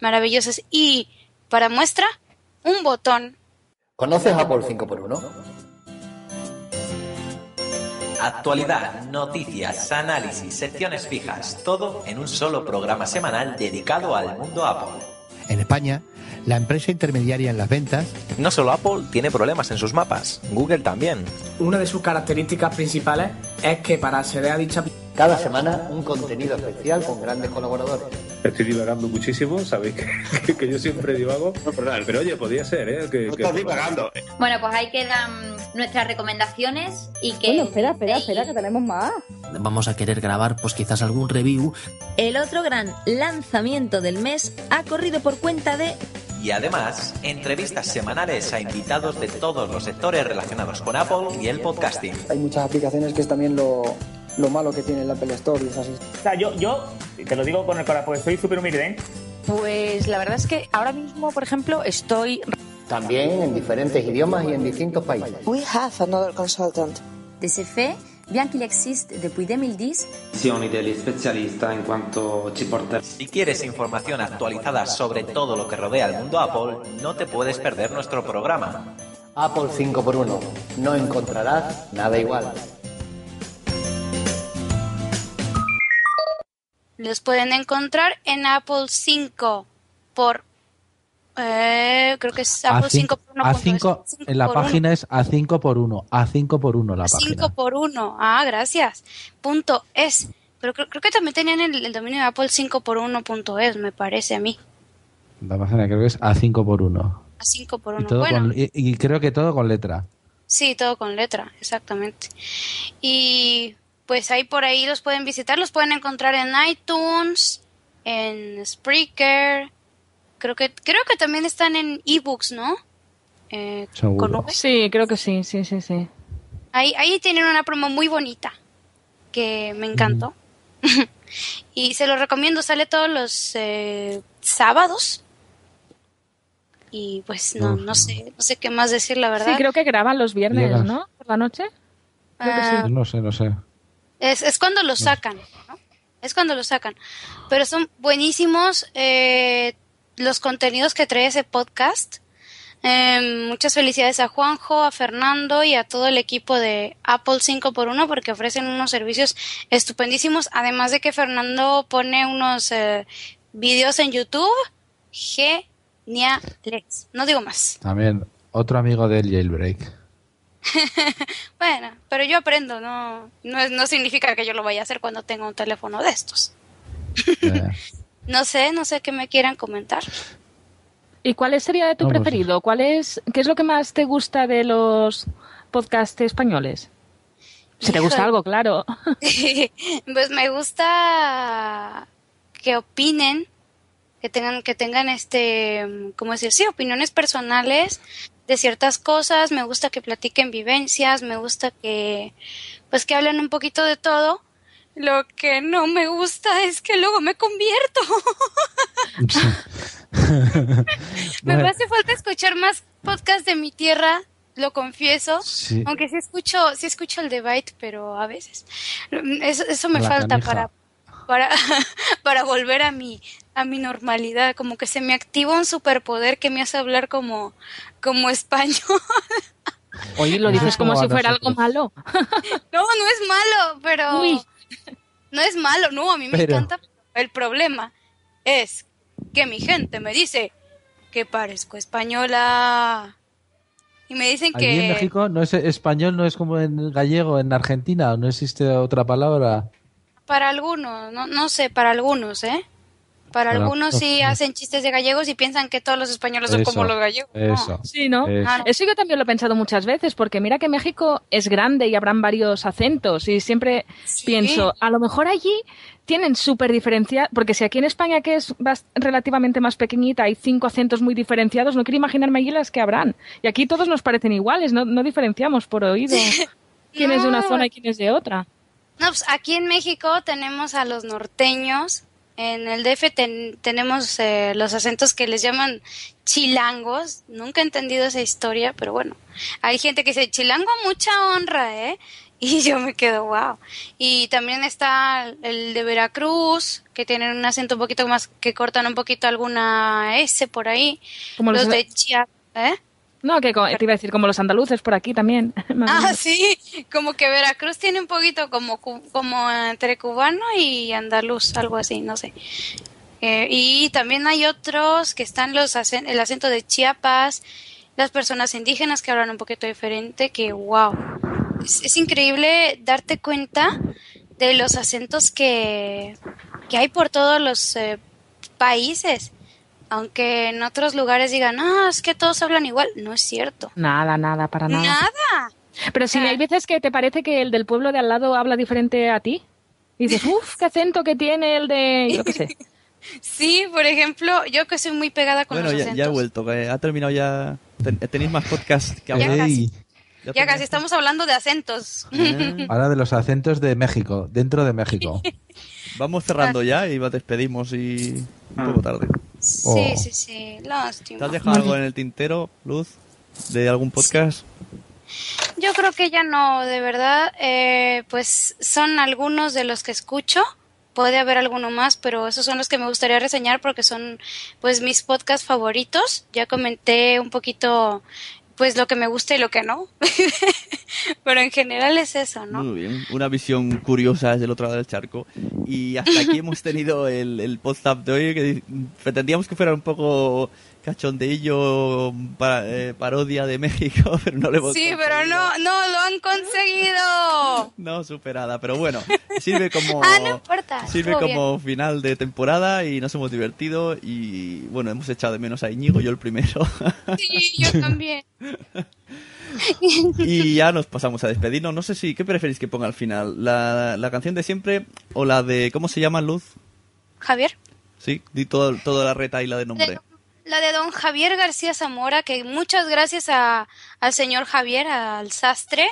maravillosas. Y para muestra, un botón ¿Conoces Apple 5x1? Actualidad, noticias, análisis, secciones fijas, todo en un solo programa semanal dedicado al mundo Apple. En España, la empresa intermediaria en las ventas No solo Apple tiene problemas en sus mapas, Google también. Una de sus características principales es que para acceder a dicha Cada semana un contenido especial con grandes colaboradores. Estoy divagando muchísimo, sabéis que, que yo siempre divago. No, perdón, pero oye, podría ser, ¿eh? Que, que- Bueno, pues ahí quedan nuestras recomendaciones y que... Bueno, espera, espera, espera, que tenemos más. Vamos a querer grabar pues quizás algún review. El otro gran lanzamiento del mes ha corrido por cuenta de Y además, entrevistas semanales a invitados de todos los sectores relacionados con Apple y el podcasting. Hay muchas aplicaciones que es también lo, lo malo que tiene el Apple Store y esas O sea, yo, yo te lo digo con el corazón, porque soy súper humilde, ¿eh? Pues la verdad es que ahora mismo, por ejemplo, estoy... También en diferentes idiomas y en distintos países. We have another consultant. De ese fe, bien qu'il existe depuis 2010 degli specialista in quanto ci Si quieres información actualizada sobre todo lo que rodea al mundo Apple, no te puedes perder nuestro programa. Apple 5x1. No encontrarás nada igual. Los pueden encontrar en Apple 5 por... eh, creo que es Apple 5 por 1. A5, en la página es A5 por 1. A5 por 1 la página. 5 por 1. Ah, gracias. Punto es. Pero creo, creo que también tenían el, el dominio de Apple 5 por 1 punto es, me parece a mí. La página creo que es A5 por 1. A 5 por Y, 1. todo Bueno, con- y- y creo que todo con letra. sí, todo con letra, exactamente. Y pues ahí por ahí los pueden visitar, los pueden encontrar en iTunes, en Spreaker. Creo que creo que también están en ebooks, ¿no? Eh, con. Sí, creo que sí, sí, sí, sí. Ahí, ahí tienen una promo muy bonita que me encantó. y se lo recomiendo, sale todos los eh, sábados. Y pues no, no sé, no sé qué más decir, la verdad. Sí, creo que graban los viernes, Llegas. ¿no? Por la noche. Creo que Ah, sí. No sé, no sé. Es, es cuando lo sacan, ¿no? Es cuando lo sacan. Pero son buenísimos eh, los contenidos que trae ese podcast. Eh, muchas felicidades a Juanjo, a Fernando y a todo el equipo de Apple 5x1 porque ofrecen unos servicios estupendísimos. Además de que Fernando pone unos eh, videos en YouTube geniales. No digo más. También otro amigo del jailbreak. Bueno, pero yo aprendo, no, no, es- no significa que yo lo vaya a hacer cuando tenga un teléfono de estos. Eh, No sé, no sé qué me quieran comentar. ¿Y cuál sería tu Vamos. preferido? ¿Cuál es, ¿Qué es lo que más te gusta de los podcasts españoles? Si te gusta algo, claro. pues me gusta que opinen, que tengan, que tengan este, ¿cómo decir? Sí, opiniones personales de ciertas cosas, me gusta que platiquen vivencias, me gusta que, pues que hablen un poquito de todo. Lo que no me gusta es que luego me convierto. Me hace falta escuchar más podcasts de mi tierra, lo confieso. Sí. Aunque sí escucho, sí escucho el debate, pero a veces. Eso, eso me La falta para, para, para volver a mi, a mi normalidad. Como que se me activa un superpoder que me hace hablar como, como español. Oye, lo dices como Como si fuera algo malo. No, no es malo, pero. Uy. No es malo, no, a mí me Pero- encanta. El problema es que mi gente me dice que parezco española. Y me dicen Allí que. en México no es español, no es como en gallego, en Argentina, no existe otra palabra. Para algunos, no, no sé, para algunos, ¿eh? Para Para- algunos sí hacen chistes de gallegos y piensan que todos los españoles son Eso, como los gallegos. No. Eso. Sí, ¿no? Eso. Ah, no. Eso yo también lo he pensado muchas veces, porque mira que México es grande y habrán varios acentos, y siempre pienso, a lo mejor allí tienen súper diferenciados, porque si aquí en España, que es relativamente más pequeñita, hay cinco acentos muy diferenciados, no quiero imaginarme allí las que habrán. Y aquí todos nos parecen iguales, no, no diferenciamos por oído quién es de una zona y quién es de otra. No, pues aquí en México tenemos a los norteños. En el DF ten- tenemos eh, los acentos que les llaman chilangos. Nunca he entendido esa historia, pero bueno. Hay gente que dice chilango mucha honra, ¿eh? Y yo me quedo, wow. Y también está el de Veracruz, que tienen un acento un poquito más, que cortan un poquito alguna S por ahí. Como los- los de Chiapas, ¿eh? No, que te iba a decir como los andaluces por aquí también. Ah, sí, como que Veracruz tiene un poquito como, como entre cubano y andaluz, algo así, no sé. Eh, y también hay otros que están los el acento de Chiapas, las personas indígenas que hablan un poquito diferente, que wow. Es, es increíble darte cuenta de los acentos que, que hay por todos los eh, países. Aunque en otros lugares digan, ah, es que todos hablan igual. No es cierto. Nada, nada, para nada. Nada. Pero sí, hay veces que te parece que el del pueblo de al lado habla diferente a ti. Y dices, uff, qué acento que tiene el de. Yo qué sé. Sí, por ejemplo, yo que soy muy pegada con Bueno, los ya, acentos. ya he vuelto, que ha terminado ya. ten- tenéis más podcast que Ya hablar. casi. Ya Ya casi estamos hablando de acentos. Ahora de los acentos de México, dentro de México. Vamos cerrando ya y despedimos y un poco tarde. Sí, Oh. sí, sí. Lástima. ¿Te has dejado algo en el tintero, Luz? ¿De algún podcast? Yo creo que ya no, de verdad. Eh, pues son algunos de los que escucho. Puede haber alguno más, pero esos son los que me gustaría reseñar porque son pues mis podcasts favoritos. Ya comenté un poquito pues lo que me gusta y lo que no. Pero en general es eso, ¿no? Muy bien, una visión curiosa desde el otro lado del charco. Y hasta aquí hemos tenido el, el post-up de hoy, que pretendíamos que fuera un poco cachondeillo, pa- eh, parodia de México, pero no le hemos Sí, pero no, no lo han conseguido. No, superada, pero bueno, sirve como Ah, no importa. sirve como final de temporada y nos hemos divertido y bueno, hemos echado de menos a Íñigo, yo el primero. Sí, yo también. y ya nos pasamos a despedirnos. No sé si, ¿qué preferís que ponga al final? ¿La, la canción de siempre o la de, ¿cómo se llama, Luz? Javier. Sí, di todo, toda la reta y la de nombre. La de don Javier García Zamora, que muchas gracias a, al señor Javier, al sastre,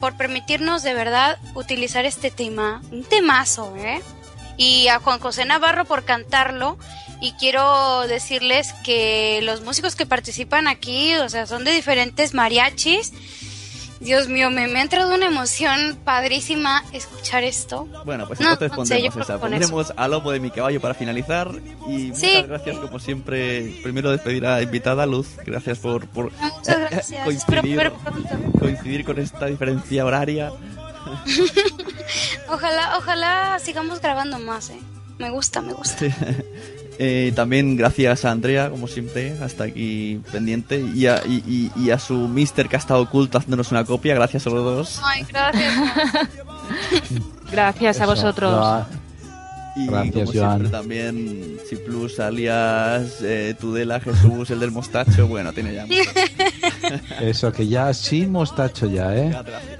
por permitirnos de verdad utilizar este tema. Un temazo, ¿eh? Y a Juan José Navarro por cantarlo. Y quiero decirles que los músicos que participan aquí, o sea, son de diferentes mariachis. Dios mío, me, me ha entrado una emoción padrísima escuchar esto. Bueno, pues No, entonces no sé, pondremos creo esa. Pondremos a lomo de mi caballo para finalizar. Y Sí. muchas gracias, como siempre. Primero despedir a invitada Luz. Gracias por, por eh, gracias. coincidir, coincidir con esta diferencia horaria. Ojalá, ojalá sigamos grabando más, ¿eh? Me gusta, me gusta. Sí. Eh, también gracias a Andrea, como siempre, hasta aquí pendiente. Y a, y, y- y a su mister que ha estado oculto haciéndonos una copia. Gracias a los dos. Ay, gracias. Gracias a vosotros. Y Gracias, como siempre Joan. también Ciplus, alias eh, Tudela, Jesús, el del mostacho. Bueno, tiene ya. Eso, que ya sin mostacho ya, ¿eh?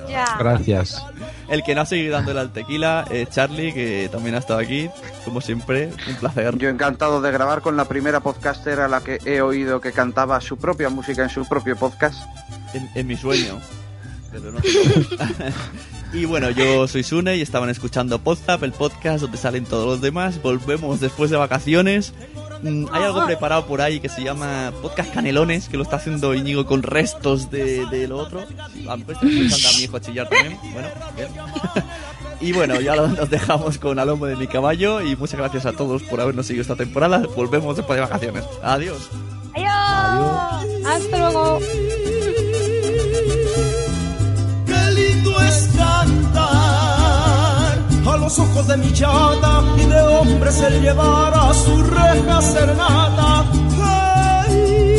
Ya. Gracias. El que no ha seguido dándole al tequila, eh, Charlie, que también ha estado aquí, como siempre, un placer. Yo encantado de grabar con la primera podcaster a la que he oído que cantaba su propia música en su propio podcast. En, en mi sueño. Pero no. Y bueno, yo soy Sune y estaban escuchando Podzap, el podcast donde salen todos los demás. Volvemos después de vacaciones. Mm, Hay algo preparado por ahí que se llama Podcast Canelones, que lo está haciendo Íñigo con restos de, de lo otro. Ah, pues a mi hijo chillar también. Bueno, bien. Y bueno, ya nos dejamos con Alomo de mi caballo y muchas gracias a todos por habernos seguido esta temporada. Volvemos después de vacaciones. Adiós. Adiós. Hasta luego. Qué lindo es cantar los ojos de mi chata y de hombres el llevar a su reja serenata. Ay,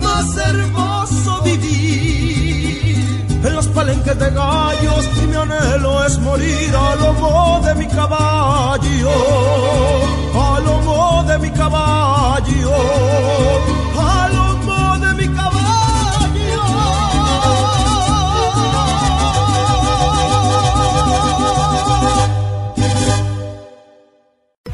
más hermoso vivir en los palenques de gallos y mi anhelo es morir a lomo de mi caballo, a lomo de mi caballo,